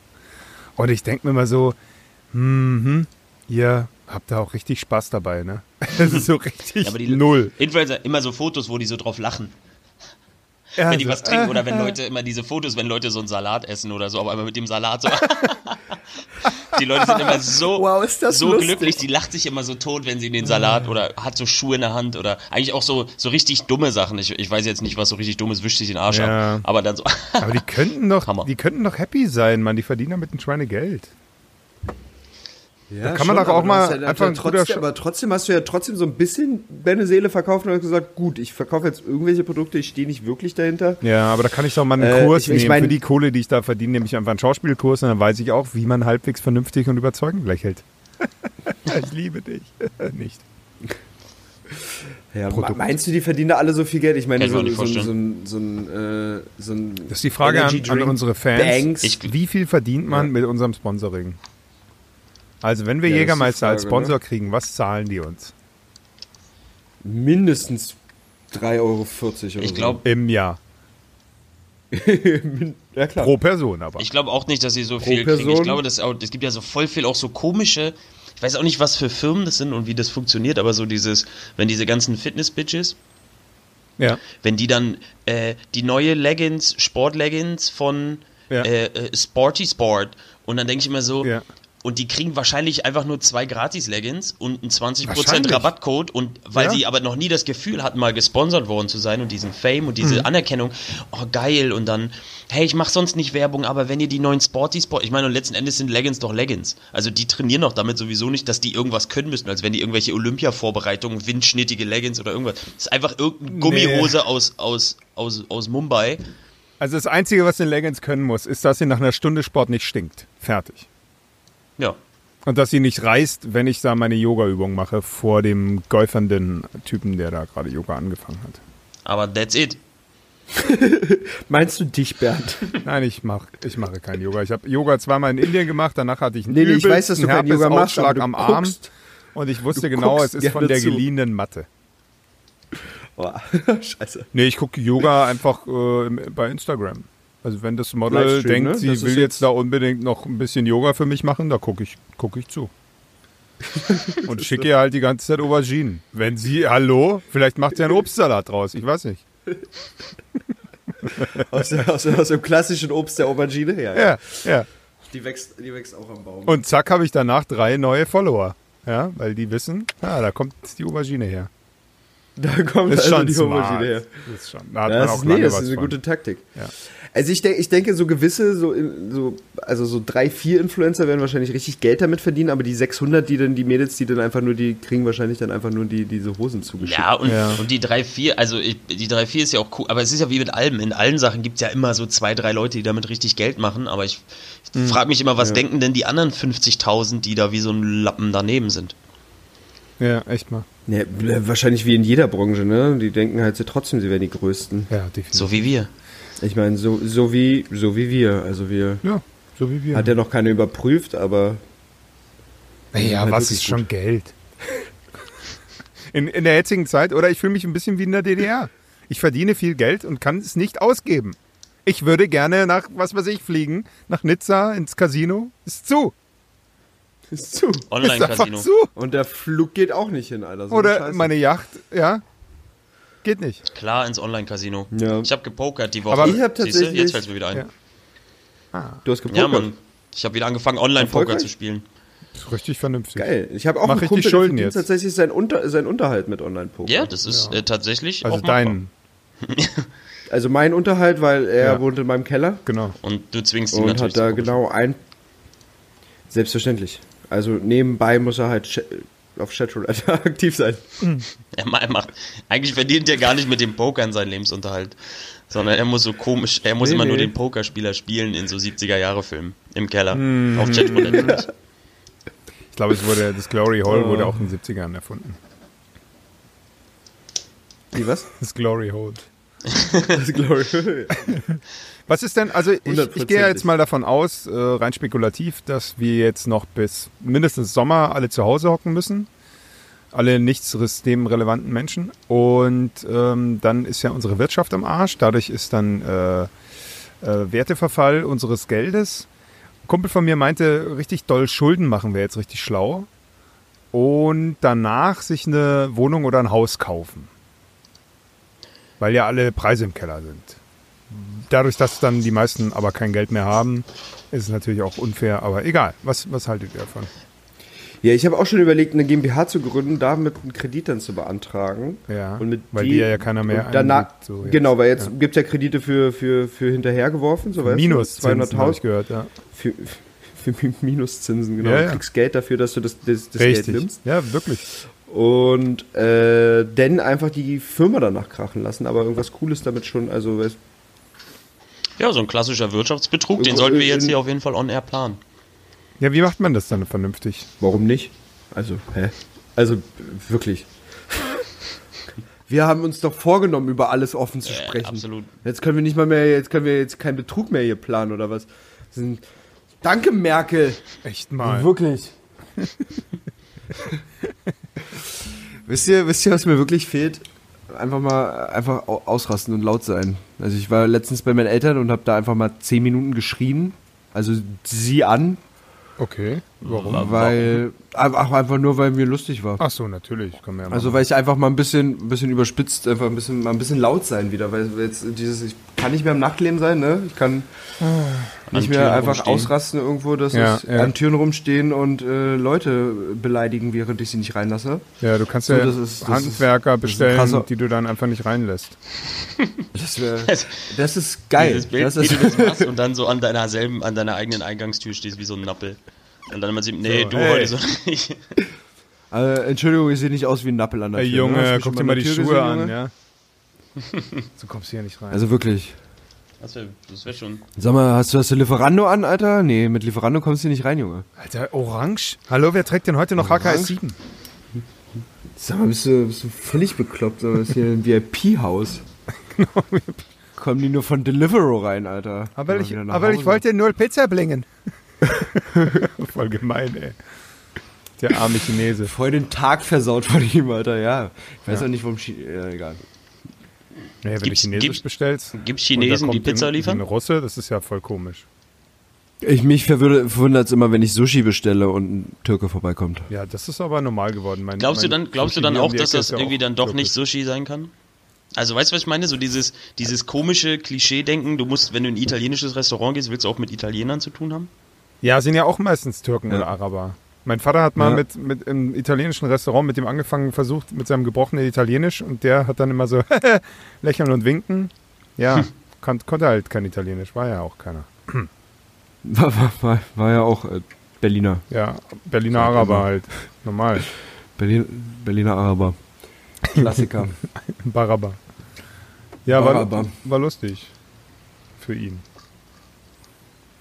Und ich denke mir mal so, mhm, ihr habt da auch richtig Spaß dabei, ne? Das ist so richtig Ja, aber die null. Influencer immer so Fotos, wo die so drauf lachen, Ja, wenn die so, was trinken äh, oder wenn äh. Leute immer diese Fotos, wenn Leute so einen Salat essen oder so, aber immer mit dem Salat so. die Leute sind immer so, Wow, so lustig. glücklich, die lacht sich immer so tot, wenn sie den Salat oder hat so Schuhe in der Hand oder eigentlich auch so, so richtig dumme Sachen. Ich, ich weiß jetzt nicht, was so richtig dumm ist, wischt sich den Arsch Ja. ab. Aber dann so. Aber die könnten doch, Hammer. die könnten doch happy sein, Mann. Die verdienen damit ein Schweinegeld. Ja, kann man doch auch mal ja, einfach ein guter trotzdem, Sch- aber trotzdem hast du ja trotzdem so ein bisschen deine Seele verkauft und hast gesagt, gut, ich verkaufe jetzt irgendwelche Produkte, ich stehe nicht wirklich dahinter. Ja, aber da kann ich doch mal einen Äh, Kurs ich- ich nehmen. mein- Für die Kohle, die ich da verdiene, nehme ich einfach einen Schauspielkurs und dann weiß ich auch, wie man halbwegs vernünftig und überzeugend lächelt. ich liebe dich. Nicht. Ja, Produkt. meinst du, die verdienen da alle so viel Geld? Ich meine, Kann ich so, so, ein- so, ein- so, ein, äh, so ein. Das ist die Frage an, an unsere Fans. Banks. Ich- Wie viel verdient man Ja. mit unserem Sponsoring? Also, wenn wir Ja, das Jägermeister als Frage, ne? Sponsor kriegen, was zahlen die uns mindestens 3,40 Euro oder Ich glaube im Jahr? so. ja, klar. Pro Person aber. Ich glaube auch nicht, dass sie so Pro viel kriegen. Ich Person? glaube, auch, es gibt ja so voll viel auch so komische. Ich weiß auch nicht, was für Firmen das sind und wie das funktioniert, aber so dieses, wenn diese ganzen Fitness-Bitches, ja. wenn die dann äh, die neue Leggings, Sport-Leggings von Ja. äh, äh, Sporty Sport und dann denke ich immer so, Ja. Und die kriegen wahrscheinlich einfach nur zwei Gratis-Leggings und einen 20% Wahrscheinlich. Rabattcode und weil Ja. sie aber noch nie das Gefühl hatten, mal gesponsert worden zu sein und diesen Fame und Mhm. diese Anerkennung, oh geil und dann, hey, ich mache sonst nicht Werbung, aber wenn ihr die neuen Sporty Sport, ich meine und letzten Endes sind Leggings doch Leggings, also die trainieren doch damit sowieso nicht, dass die irgendwas können müssen, als wenn die irgendwelche Olympia-Vorbereitungen, windschnittige Leggings oder irgendwas, das ist einfach irgendeine Gummihose aus, aus, aus, aus Mumbai. Also, das Einzige, was den Leggings können muss, ist, dass sie nach einer Stunde Sport nicht stinkt. Fertig. Ja, Und dass sie nicht reißt, wenn ich da meine Yoga-Übung mache vor dem golfernden Typen, der da gerade Yoga angefangen hat. aber that's it. Meinst du dich, Bernd? Nein, ich, mach, ich mache kein Yoga. Ich habe Yoga zweimal in Indien gemacht, danach hatte ich einen Nee, nee, ich weiß, dass du kein Yoga machst, aber du am Arm. guckst. Und ich wusste genau, es ist von der zu. geliehenen Matte. Oh, scheiße. Nee, ich gucke Yoga einfach äh, bei Instagram. Also wenn das Model Livestream, denkt, ne? sie Das will jetzt- jetzt da unbedingt noch ein bisschen Yoga für mich machen, da gucke ich, guck ich zu. Und schicke ihr halt die ganze Zeit Auberginen. Wenn sie, hallo, vielleicht macht sie einen Obstsalat draus, ich weiß nicht. Aus, der, aus, aus dem klassischen Obst der Aubergine? Ja, Ja, ja. Die, wächst, die wächst auch am Baum. Und zack habe ich danach drei neue Follower. Ja, weil die wissen, ja, da kommt die Aubergine her. da kommt Das also schon die. Aubergine her. Das ist schon, da hat man Das auch ist, nee, das ist eine von. gute Taktik. Ja. Also ich, denk, ich denke, so gewisse, so, so, also so drei, vier Influencer werden wahrscheinlich richtig Geld damit verdienen, aber die 600, die dann, die Mädels, die dann einfach nur, die kriegen wahrscheinlich dann einfach nur die, diese Hosen zugeschickt. Ja, und, Ja. und die 3-4, also ich, die 3-4 ist ja auch cool, aber es ist ja wie mit allem. In allen Sachen gibt es ja immer so zwei, drei Leute, die damit richtig Geld machen, aber ich, ich frage mich immer, was Ja. denken denn die anderen 50.000, die da wie so ein Lappen daneben sind? Ja, echt mal. Ja, wahrscheinlich wie in jeder Branche, ne? Die denken halt so trotzdem, sie wären die Größten. Ja, definitiv. So wie wir. Ich meine, so, so wie, so wie wir. Also wir, ja, so wie wir. hat ja noch keiner überprüft, aber Ja, halt was ist schon gut. Geld? In, in der jetzigen Zeit, oder ich fühle mich ein bisschen wie in der DDR. Ich verdiene viel Geld und kann es nicht ausgeben. Ich würde gerne nach, was weiß ich, fliegen, nach Nizza ins Casino. Ist zu. ist zu. Ist Online-Casino. einfach zu. Und der Flug geht auch nicht hin, Alter. So Oder meine Yacht, ja. Geht nicht. Klar, ins Online-Casino. Ja. Ich habe gepokert die Woche. Aber ich hab Siehste, tatsächlich- jetzt fällt mir wieder ein. Ja. Ja, Du hast gepokert. Mann. Ich habe wieder angefangen, Online-Poker zu spielen. Ist richtig vernünftig. Geil. Ich habe auch Mach einen richtig Kumpel, der Schulden verdient jetzt. tatsächlich seinen, Unter seinen Unterhalt mit Online-Poker. Ja, das ist Äh, tatsächlich Also dein, Also mein Unterhalt, weil er Ja. wohnt in meinem Keller genau. Und du zwingst ihn und natürlich hat da genau ein... Selbstverständlich. Also nebenbei muss er halt auf Chatroulette aktiv sein. Er ma- macht, eigentlich verdient er gar nicht mit dem Pokern seinen Lebensunterhalt, sondern er muss so komisch, er muss Nee, immer nur nee. den Pokerspieler spielen in so 70er-Jahre-Filmen im Keller Mhm. auf Chatroulette. Ich glaube, es wurde, das Glory Hole Oh. wurde auch in den 70ern erfunden. Wie was? Das Glory Hole. Was ist denn, also ich, ich gehe jetzt mal davon aus, äh, rein spekulativ, dass wir jetzt noch bis mindestens Sommer alle zu Hause hocken müssen. Alle nicht systemrelevanten Menschen. Und ähm, dann ist ja unsere Wirtschaft am Arsch. Dadurch ist dann äh, äh, Werteverfall unseres Geldes. Ein Kumpel von mir meinte, richtig doll Schulden machen wäre jetzt richtig schlau. Und danach sich eine Wohnung oder ein Haus kaufen. Weil ja alle Preise im Keller sind dadurch, dass dann die meisten aber kein Geld mehr haben, ist es natürlich auch unfair, aber egal. Was, was haltet ihr davon? Ja, ich habe auch schon überlegt, eine GmbH zu gründen, damit einen Kredit dann zu beantragen. Ja, und mit weil die, ja keiner mehr danach, so. Genau, weil jetzt Ja. gibt's ja Kredite für, für, für hinterhergeworfen, so weißt Minus du, 200.000 habe ich gehört, ja. für, für Minuszinsen, genau. Ja, Du ja. kriegst Geld dafür, dass du das, das, das Geld nimmst. Ja, wirklich. Und äh, dann einfach die Firma danach krachen lassen, aber irgendwas Cooles damit schon, also weißt, Ja, so ein klassischer Wirtschaftsbetrug, den sollten wir jetzt hier auf jeden Fall on air planen. Ja, wie macht man das dann vernünftig? Warum nicht? Also, hä? Also, wirklich. Wir haben uns doch vorgenommen, über alles offen zu Äh, sprechen. absolut. Jetzt können wir nicht mal mehr, jetzt können wir jetzt keinen Betrug mehr hier planen oder was. Sind, danke, Merkel. Echt mal. Wirklich. wisst ihr, wisst ihr, was mir wirklich fehlt? Einfach mal, einfach au- ausrasten und laut sein. Also ich war letztens bei meinen Eltern und habe da einfach mal zehn Minuten geschrien. Also sie an, Okay, warum? Wa- weil, ach, einfach nur, weil mir lustig war. Ach so, natürlich. Kann man ja Also weil ich einfach mal ein bisschen, ein bisschen überspitzt, einfach ein bisschen, mal ein bisschen laut sein wieder, weil jetzt dieses, ich kann nicht mehr im Nachtleben sein, ne? Ich kann nicht Türen mehr einfach rumstehen. ausrasten irgendwo, dass Ja, ich ja. an Türen rumstehen und äh, Leute beleidigen, während ich sie nicht reinlasse. ja, du kannst so, ja das ist- das Handwerker ist- bestellen, die du dann einfach nicht reinlässt. Das, wär, das ist geil. Dieses Bild, Das wie ist, du das machst und dann so an deiner selben, an deiner eigenen Eingangstür stehst wie so ein Nappel. Und dann immer sieht, nee, So, du hey. heute so nicht. äh, Entschuldigung, ich sehe nicht aus wie ein Nappel an der Ey, Tür. ne? Hast Junge, schon guck dir mal die Tür Schuhe gesehen, an, Junge? ja. so kommst du hier nicht rein. Also wirklich. Das wäre wär schon. Sag mal, hast du, hast du Lieferando an, Alter? Nee, mit Lieferando kommst du hier nicht rein, Junge. Alter, orange? Hallo, wer trägt denn heute noch? HKS 7? Sag mal, bist du, bist du völlig bekloppt? Das ist hier ein VIP-Haus. Kommen die nur von Deliveroo rein, Alter. Aber, ich, aber ich wollte nur Pizza blingen. Voll gemein, ey. Der arme Chinese. Voll den Tag versaut von ihm, Alter, ja. Ich weiß Ja. auch nicht, warum... Chi ja, egal. Nee, wenn Gibt's- du Chinesisch gibt's- bestellst. Da Chinesen, die kommt Pizza ein- liefern? Ein Russe, das ist ja voll komisch. Ich, mich verwundert es immer, wenn ich Sushi bestelle und ein Türke vorbeikommt. Ja, das ist aber normal geworden. Mein, Glaubst du mein dann, glaubst du dann auch, dass das irgendwie dann doch türkisch. nicht Sushi sein kann? Also weißt du, was ich meine? So dieses, dieses komische Klischee-Denken, du musst, wenn du in ein italienisches Restaurant gehst, willst du auch mit Italienern zu tun haben? Ja, sind ja auch meistens Türken Ja. oder Araber. Mein Vater hat mal Ja. mit, mit im italienischen Restaurant mit dem angefangen, versucht mit seinem gebrochenen Italienisch und der hat dann immer so lächeln und winken. Ja, kon konnte halt kein Italienisch, war ja auch keiner. War, war, war, war ja auch äh, Berliner. Ja, Berliner Araber immer. halt. Normal. Berlin, Berliner Araber. Klassiker. Baraba. Ja, war, Baraba. war lustig. Für ihn.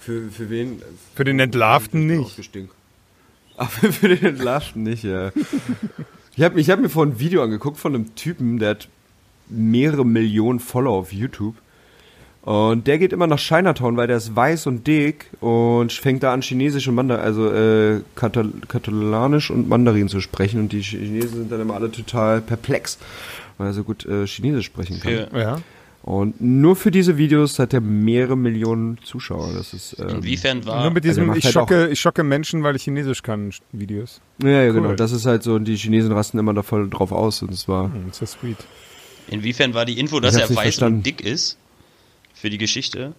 Für, für wen? Für den Entlarvten nicht. Ach, für, für den Entlarvten nicht, ja. Ich habe ich hab mir vorhin ein Video angeguckt von einem Typen, der hat mehrere Millionen Follower auf YouTube. Und der geht immer nach Chinatown, weil der ist weiß und dick und fängt da an Chinesisch und Mandarin, also äh, Katal Katalanisch und Mandarin zu sprechen. Und die Chinesen sind dann immer alle total perplex, weil er so gut äh, Chinesisch sprechen kann. Für, Ja. Und nur für diese Videos hat er mehrere Millionen Zuschauer. Das ist ähm, inwiefern war, Nur mit diesem, macht ich, halt schocke, ich schocke Menschen, weil ich Chinesisch kann, Videos. Ja, ja, Cool. genau. Das ist halt so, und die Chinesen rasten immer da voll drauf aus. Und zwar. Hm, ist ja sweet. inwiefern war die Info, dass er weiß verstanden. und dick ist? Für die Geschichte?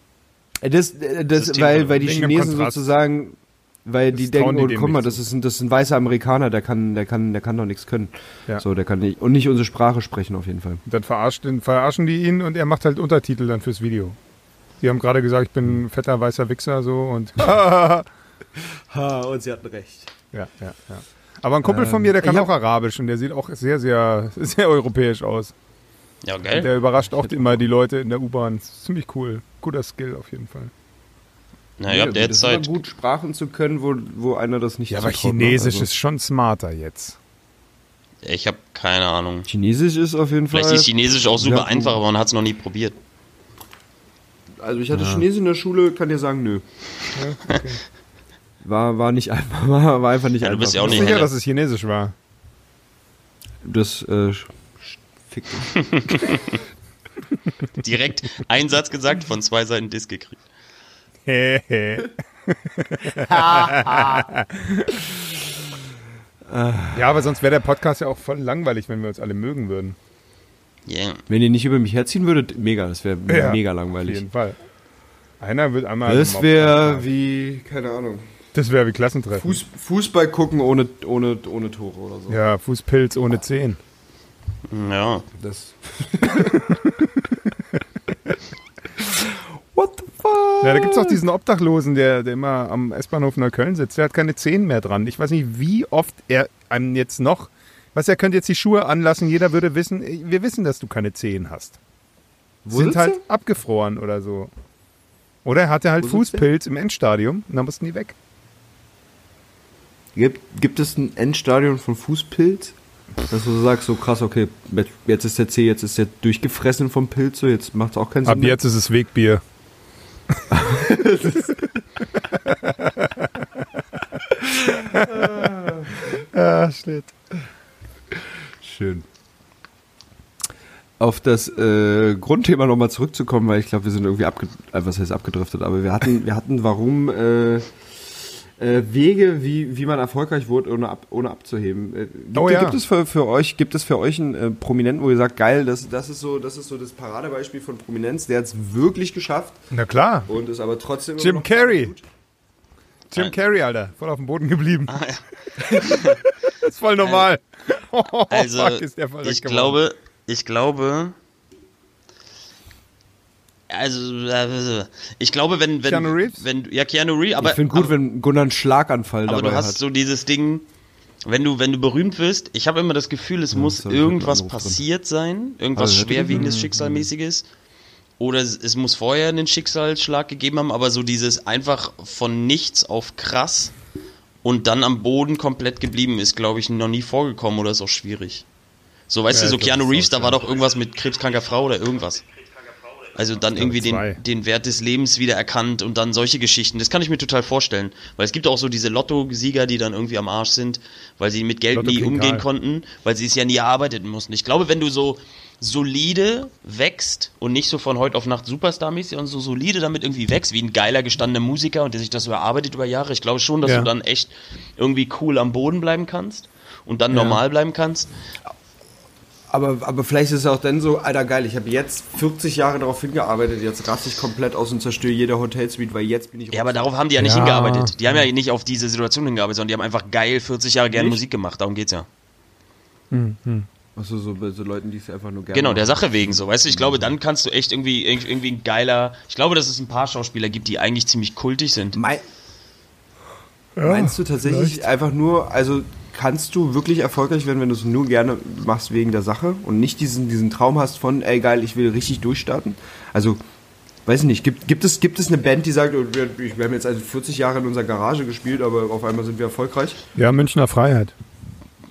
Das, äh, das, System- weil, weil die wegen Chinesen sozusagen, weil die denken, oh, guck mal, das ist, ein, das ist ein weißer Amerikaner, der kann, der kann, der kann doch nichts können. Ja. So, der kann nicht, und nicht unsere Sprache sprechen auf jeden Fall. Und dann verarscht, den- verarschen die ihn und er macht halt Untertitel dann fürs Video. Die haben gerade gesagt, ich bin ein fetter weißer Wichser so und ja, Ha, und sie hatten recht. ja, ja. Aber ein Kumpel von mir, der kann auch Arabisch und der sieht auch sehr, sehr, sehr europäisch aus. Ja, geil. Der überrascht auch immer die Leute in der U-Bahn. Ziemlich cool. Guter Skill auf jeden Fall. Na, ihr habt immer derzeit, gut, Sprachen zu können, wo, wo einer das nicht Ja, aber ne? Chinesisch Also, ist schon smarter jetzt. ich habe keine Ahnung. Chinesisch ist auf jeden Vielleicht Fall. ist Chinesisch auch super Ja, einfach, aber man hat es noch nie probiert. Also ich hatte Chinesisch in der Schule, kann dir sagen, nö. Ja, okay. War, war nicht einfach, war, war einfach nicht Ja, du einfach. bist ja auch Ich nicht bin sicher, dass es Chinesisch war. Das, äh, fick. Direkt einen Satz gesagt, von zwei Seiten Disk gekriegt. Ja, aber sonst wäre der Podcast ja auch voll langweilig, wenn wir uns alle mögen würden. Yeah. Wenn ihr nicht über mich herziehen würdet, mega, das wäre Ja, mega Auf langweilig. jeden Fall. Einer wird einmal. Das wäre wie, keine Ahnung, Das wäre wie Klassentreffen. Fuß, Fußball gucken ohne, ohne, ohne Tore oder so. Ja, Fußpilz ohne Zehen. Ja. Das. What the fuck? Ja, da gibt es auch diesen Obdachlosen, der, der immer am S-Bahnhof Neukölln sitzt. Der hat keine Zehen mehr dran. Ich weiß nicht, wie oft er einem jetzt noch. Was, er könnte jetzt die Schuhe anlassen. Jeder würde wissen, wir wissen, dass du keine Zehen hast. Wo Sind halt abgefroren oder so. Oder er hatte halt Wo? Fußpilz im Endstadium und dann mussten die weg. Gibt, gibt es ein Endstadion von Fußpilz? Dass du sagst, so krass, okay, jetzt ist der C, jetzt ist der durchgefressen vom Pilz, so jetzt macht es auch keinen Sinn. Ab mehr. jetzt ist es Wegbier. Ah, shit. Schön. Auf das äh, Grundthema nochmal zurückzukommen, weil ich glaube, wir sind irgendwie abge äh, was heißt abgedriftet, aber wir hatten, wir hatten warum äh, äh, Wege, wie, wie man erfolgreich wurde, ohne, ab, ohne abzuheben. Äh, gibt, Oh ja. gibt es für, für euch, gibt es für euch einen äh, Prominenten, wo ihr sagt, geil, das, das ist so, das ist so das Paradebeispiel von Prominenz, der hat es wirklich geschafft Na klar. und ist aber trotzdem immer Jim noch Carrey. gut. Jim Nein. Carrey, Alter. Voll auf dem Boden geblieben. Ah, ja. das ist voll normal. Also, fuck, ist der ich geworden. glaube, ich glaube, also, äh, ich glaube, wenn, wenn, Keanu Reeves? wenn, ja, Keanu Reeves, aber, ich finde gut, aber, wenn Gunnar einen Schlaganfall aber dabei du hast hat. so dieses Ding, wenn du, wenn du berühmt wirst, ich habe immer das Gefühl, es muss hab ich mit irgendwas Anruf drin. passiert sein, irgendwas Also, schwerwiegendes, mhm. Schicksalmäßiges. Oder es, muss vorher einen Schicksalsschlag gegeben haben, aber so dieses einfach von nichts auf krass und dann am Boden komplett geblieben ist, glaube ich, noch nie vorgekommen oder ist auch schwierig. So, weißt Ja, du, so Keanu Reeves, da war doch irgendwas mit krebskranker Frau oder irgendwas. Also dann irgendwie den, den Wert des Lebens wieder erkannt und dann solche Geschichten. Das kann ich mir total vorstellen. Weil es gibt auch so diese Lotto-Sieger, die dann irgendwie am Arsch sind, weil sie mit Geld Lotto nie umgehen konnten, weil sie es ja nie erarbeiten mussten. Ich glaube, wenn du so solide wächst und nicht so von heute auf Nacht Superstar-mäßig und so solide damit irgendwie wächst, wie ein geiler gestandener Musiker und der sich das so erarbeitet über Jahre, ich glaube schon, dass Ja. du dann echt irgendwie cool am Boden bleiben kannst und dann Ja. normal bleiben kannst. Aber, aber vielleicht ist es auch dann so, Alter geil, ich habe jetzt 40 Jahre darauf hingearbeitet, jetzt raste ich komplett aus und zerstöre jede Hotelsuite, weil jetzt bin ich... Ja, aber darauf haben die ja nicht Ja. hingearbeitet. Die haben ja nicht auf diese Situation hingearbeitet, sondern die haben einfach geil 40 Jahre gerne? Musik gemacht. Darum geht's ja. Achso, so bei so Leuten, die es einfach nur gerne Genau, der. Sache wegen so. Weißt du, ich glaube, dann kannst du echt irgendwie, irgendwie ein geiler. Ich glaube, dass es ein paar Schauspieler gibt, die eigentlich ziemlich kultig sind. Mei Meinst du tatsächlich vielleicht. einfach nur, also kannst du wirklich erfolgreich werden, wenn du es nur gerne machst wegen der Sache und nicht diesen, diesen Traum hast von, ey geil, ich will richtig durchstarten? Also, weiß ich nicht, gibt, gibt, es, gibt es eine Band, die sagt, oh, wir, wir haben jetzt also 40 Jahre in unserer Garage gespielt, aber auf einmal sind wir erfolgreich? Ja, Münchner Freiheit.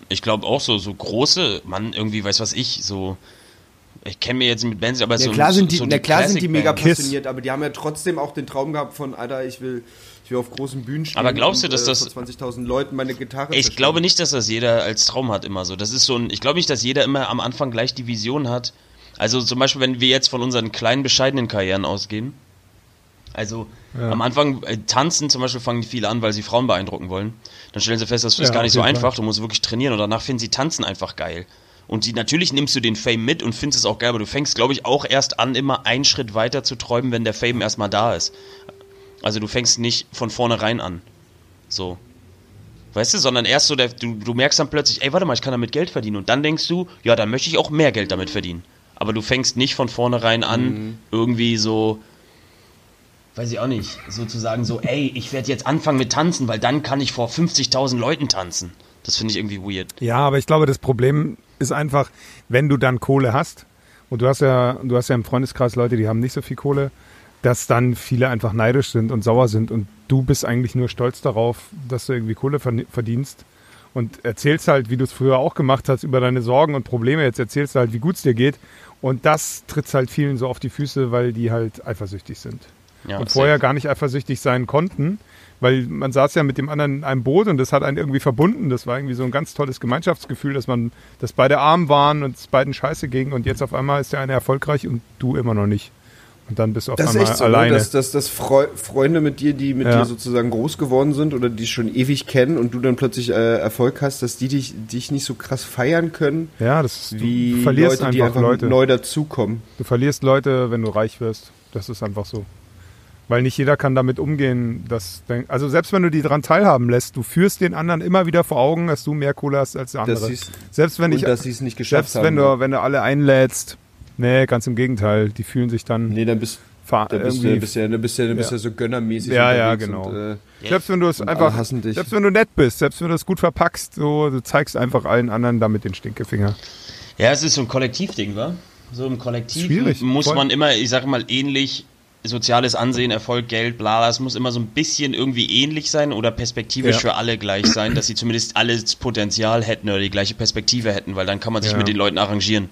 Ich glaube auch so, so große, Mann, irgendwie, weiß was ich, so. Ich kenne mir jetzt mit Bands, aber Na so. klar sind die, so na klar sind die mega passioniert, aber die haben ja trotzdem auch den Traum gehabt von, Alter, ich will, ich will auf großen Bühnen stehen. Aber glaubst du, und, dass äh, das- vor 20.000 Leuten meine Gitarre Ich glaube nicht, dass das jeder als Traum hat immer so. Das ist so ein, ich glaube nicht, dass jeder immer am Anfang gleich die Vision hat. Also zum Beispiel, wenn wir jetzt von unseren kleinen, bescheidenen Karrieren ausgehen. Also Ja. am Anfang äh, tanzen zum Beispiel fangen viele an, weil sie Frauen beeindrucken wollen. Dann stellen sie fest, das ist Ja, gar nicht so einfach. Fall. Du musst wirklich trainieren und danach finden sie Tanzen einfach geil. Und die, natürlich nimmst du den Fame mit und findest es auch geil, aber du fängst, glaube ich, auch erst an, immer einen Schritt weiter zu träumen, wenn der Fame erstmal da ist. Also du fängst nicht von vornherein an. So. Weißt du, sondern erst so, der, du, du merkst dann plötzlich, ey, warte mal, ich kann damit Geld verdienen. Und dann denkst du, ja, dann möchte ich auch mehr Geld damit verdienen. Aber du fängst nicht von vornherein an, irgendwie so, weiß ich auch nicht, sozusagen so, ey, ich werde jetzt anfangen mit Tanzen, weil dann kann ich vor 50.000 Leuten tanzen. Das finde ich irgendwie weird. Ja, aber ich glaube, das Problem ist einfach, wenn du dann Kohle hast, und du hast ja, du hast ja im Freundeskreis Leute, die haben nicht so viel Kohle, dass dann viele einfach neidisch sind und sauer sind und du bist eigentlich nur stolz darauf, dass du irgendwie Kohle verd- verdienst und erzählst halt, wie du es früher auch gemacht hast, über deine Sorgen und Probleme. Jetzt erzählst du halt, wie gut es dir geht. Und das tritt halt vielen so auf die Füße, weil die halt eifersüchtig sind. Ja, und vorher gar nicht eifersüchtig sein konnten, weil man saß ja mit dem anderen in einem Boot und das hat einen irgendwie verbunden. Das war irgendwie so ein ganz tolles Gemeinschaftsgefühl, dass man, dass beide arm waren und es beiden scheiße ging und jetzt auf einmal ist der eine erfolgreich und du immer noch nicht. Und dann bist du auf Das ist einmal echt so, alleine. ne? dass, dass, dass Freu Freunde mit dir, die mit Ja. dir sozusagen groß geworden sind oder die schon ewig kennen und du dann plötzlich äh, Erfolg hast, dass die dich, dich nicht so krass feiern können, ja, das ist, wie du verlierst Leute, die einfach einfach Leute. neu dazukommen. Du verlierst Leute, wenn du reich wirst. Das ist einfach so. Weil nicht jeder kann damit umgehen, dass, also selbst wenn du die daran teilhaben lässt, du führst den anderen immer wieder vor Augen, dass du mehr Kohle hast als der Dass andere. Selbst wenn ich, dass sie es nicht geschafft selbst wenn haben. du, wenn du alle einlädst, nee, ganz im Gegenteil, die fühlen sich dann nee, dann bist, da bist, du, bist, ja, da bist, ja, da bist Ja. ja so gönnermäßig Ja, ja, genau. Und, äh, selbst wenn du es einfach, alle hassen dich. selbst wenn du nett bist, selbst wenn du es gut verpackst, so, du zeigst einfach allen anderen damit den Stinkefinger. Ja, es ist so ein Kollektivding, wa? So im Kollektiv Schwierig, muss voll. man immer, ich sage mal, ähnlich soziales Ansehen, Erfolg, Geld, bla, es muss immer so ein bisschen irgendwie ähnlich sein oder perspektivisch Ja. für alle gleich sein, dass sie zumindest alles Potenzial hätten oder die gleiche Perspektive hätten, weil dann kann man sich Ja. mit den Leuten arrangieren.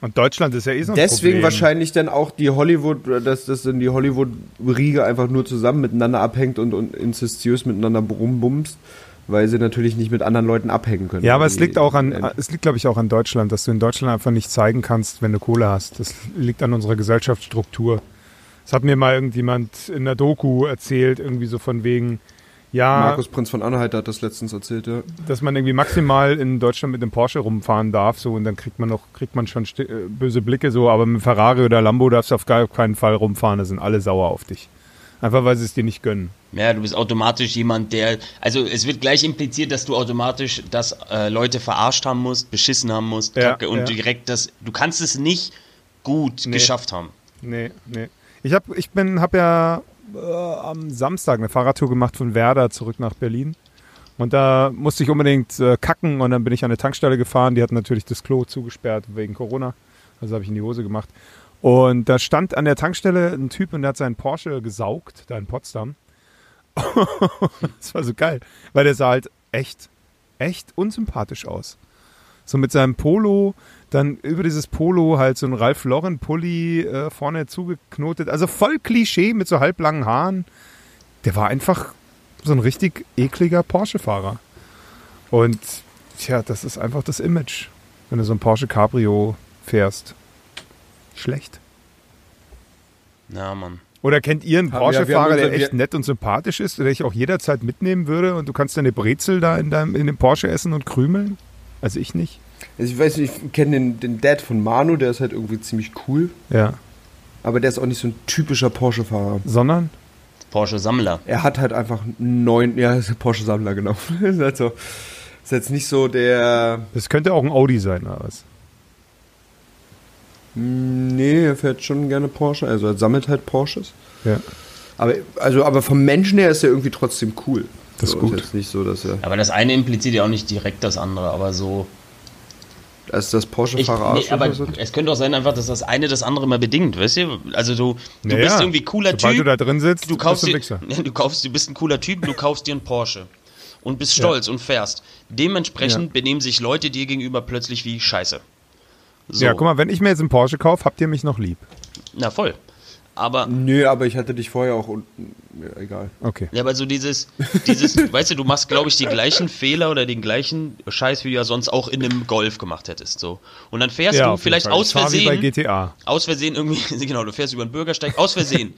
Und Deutschland ist ja eh so ein Deswegen Problem. wahrscheinlich dann auch die Hollywood, dass das dann die Hollywood-Riege einfach nur zusammen miteinander abhängt und, und inzestiös miteinander rumbumst, weil sie natürlich nicht mit anderen Leuten abhängen können. Ja, aber es liegt auch an, es liegt, glaube ich, auch an Deutschland, dass du in Deutschland einfach nicht zeigen kannst, wenn du Kohle hast. Das liegt an unserer Gesellschaftsstruktur. Das hat mir mal irgendjemand in der Doku erzählt, irgendwie so von wegen, ja, Markus Prinz von Anhalt hat das letztens erzählt, ja. dass man irgendwie maximal in Deutschland mit dem Porsche rumfahren darf, so und dann kriegt man noch, kriegt man schon äh, böse Blicke, so, aber mit Ferrari oder Lambo darfst du auf gar keinen Fall rumfahren, da sind alle sauer auf dich. Einfach weil sie es dir nicht gönnen. Ja, du bist automatisch jemand, der. Also es wird gleich impliziert, dass du automatisch das äh, Leute verarscht haben musst, beschissen haben musst, Ja, Kacke, und ja. direkt das. Du kannst es nicht gut Nee. geschafft haben. Nee, nee. Ich hab, ich bin, hab ja äh, am Samstag eine Fahrradtour gemacht von Werder zurück nach Berlin. Und da musste ich unbedingt äh, kacken und dann bin ich an eine Tankstelle gefahren. Die hat natürlich das Klo zugesperrt wegen Corona. Also habe ich in die Hose gemacht. Und da stand an der Tankstelle ein Typ und der hat seinen Porsche gesaugt, da in Potsdam. das war so geil, weil der sah halt echt, echt unsympathisch aus. So mit seinem Polo, dann über dieses Polo halt so ein Ralph Lauren Pulli äh, vorne zugeknotet. Also voll Klischee mit so halblangen Haaren. Der war einfach so ein richtig ekliger Porsche-Fahrer. Und tja, das ist einfach das Image, wenn du so ein Porsche Cabrio fährst. Schlecht. Na, Mann. Oder kennt ihr einen Porsche-Fahrer, der echt nett und sympathisch ist, der ich auch jederzeit mitnehmen würde und du kannst deine Brezel da in, deinem, in dem Porsche essen und krümeln? Also ich nicht. Also ich weiß nicht, ich kenne den, den Dad von Manu, der ist halt irgendwie ziemlich cool, Ja. aber der ist auch nicht so ein typischer Porsche-Fahrer. Sondern? Porsche-Sammler. Er hat halt einfach neun, ja, ist Porsche-Sammler, genau. ist, halt so, ist jetzt nicht so der, Das könnte auch ein Audi sein, oder was? nee, er fährt schon gerne Porsche, also er sammelt halt Porsches. Ja. Aber, also, aber vom Menschen her ist er irgendwie trotzdem cool. Das ist so, gut. Ist jetzt nicht so, dass er, Aber das eine impliziert ja auch nicht direkt das andere, aber so. Dass das Porsche-Fahrer nee, aber sind. es könnte auch sein, einfach, dass das eine das andere mal bedingt, weißt du? Also du, du Naja, bist irgendwie cooler sobald Typ. du da drin sitzt, du kaufst bist du dir, ein Ja, du kaufst, du bist ein cooler Typ, du kaufst dir einen Porsche und bist stolz und fährst. Dementsprechend Ja. benehmen sich Leute dir gegenüber plötzlich wie Scheiße. So. Ja, guck mal, wenn ich mir jetzt einen Porsche kaufe, habt ihr mich noch lieb. Na voll. Aber Nö, aber ich hatte dich vorher auch unten. Ja, egal. Okay. Ja, aber so dieses, dieses, weißt du, du machst, glaube ich, die gleichen Fehler oder den gleichen Scheiß, wie du ja sonst auch in einem Golf gemacht hättest, so. Und dann fährst Ja, du vielleicht Fall. aus Ich fahr wie bei Versehen, GTA. aus Versehen irgendwie, genau, du fährst über den Bürgersteig, aus Versehen,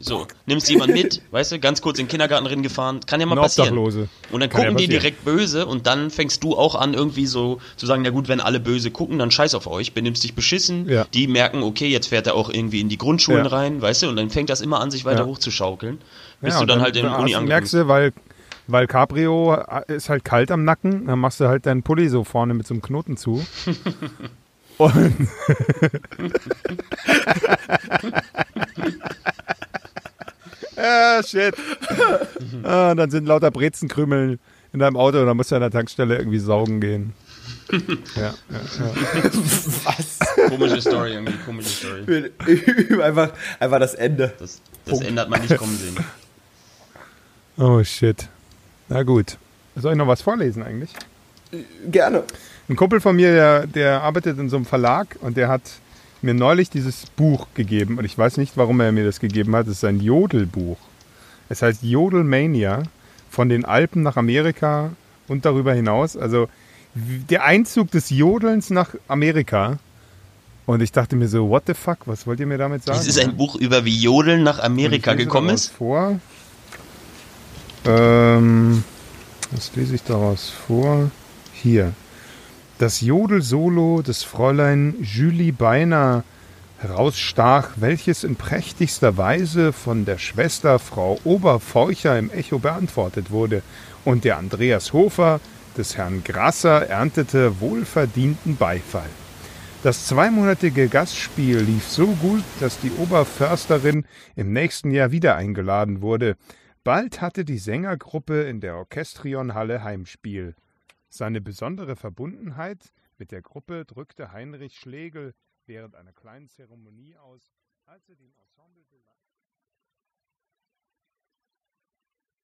so, nimmst jemand mit, weißt du, ganz kurz in den Kindergarten drin gefahren, kann ja mal Ein passieren. Obdachlose. Und dann Kann ja gucken die passieren. direkt böse und dann fängst du auch an, irgendwie so zu sagen, na gut, wenn alle böse gucken, dann scheiß auf euch, benimmst dich beschissen, Ja. die merken, okay, jetzt fährt er auch irgendwie in die Grundschulen Ja. rein, weißt du, und dann fängt das immer an, sich weiter Ja. hochzuschaukeln, bis Ja, du und dann, halt in hast- Uni angekommen merkst du, weil, weil Cabrio ist halt kalt am Nacken, dann machst du halt deinen Pulli so vorne mit so einem Knoten zu. Und ah, shit. ah, dann sind lauter Brezenkrümel in deinem Auto und dann musst du an der Tankstelle irgendwie saugen gehen. ja, ja, ja. Komische Story irgendwie, komische Story. einfach, einfach das Ende. Das, das ändert man nicht kommen sehen. Oh shit. Na gut. Soll ich noch was vorlesen eigentlich? Gerne. Ein Kumpel von mir, der, der arbeitet in so einem Verlag und der hat mir neulich dieses Buch gegeben und ich weiß nicht, warum er mir das gegeben hat. Es ist ein Jodelbuch. Es heißt Jodelmania von den Alpen nach Amerika und darüber hinaus. Also der Einzug des Jodelns nach Amerika. Und ich dachte mir so, what the fuck, was wollt ihr mir damit sagen? Das ist ein Buch über wie Jodeln nach Amerika gekommen ist. Vor. Ähm, was lese ich daraus vor? Hier. Das Jodel-Solo des Fräulein Julie Beiner herausstach, welches in prächtigster Weise von der Schwester Frau Oberfeucher im Echo beantwortet wurde, und der Andreas Hofer des Herrn Grasser erntete wohlverdienten Beifall. Das zweimonatige Gastspiel lief so gut, dass die Oberförsterin im nächsten Jahr wieder eingeladen wurde. Bald hatte die Sängergruppe in der Orchestrionhalle Heimspiel. Seine besondere Verbundenheit mit der Gruppe drückte Heinrich Schlegel während einer kleinen Zeremonie aus. Also dem Ensemble de la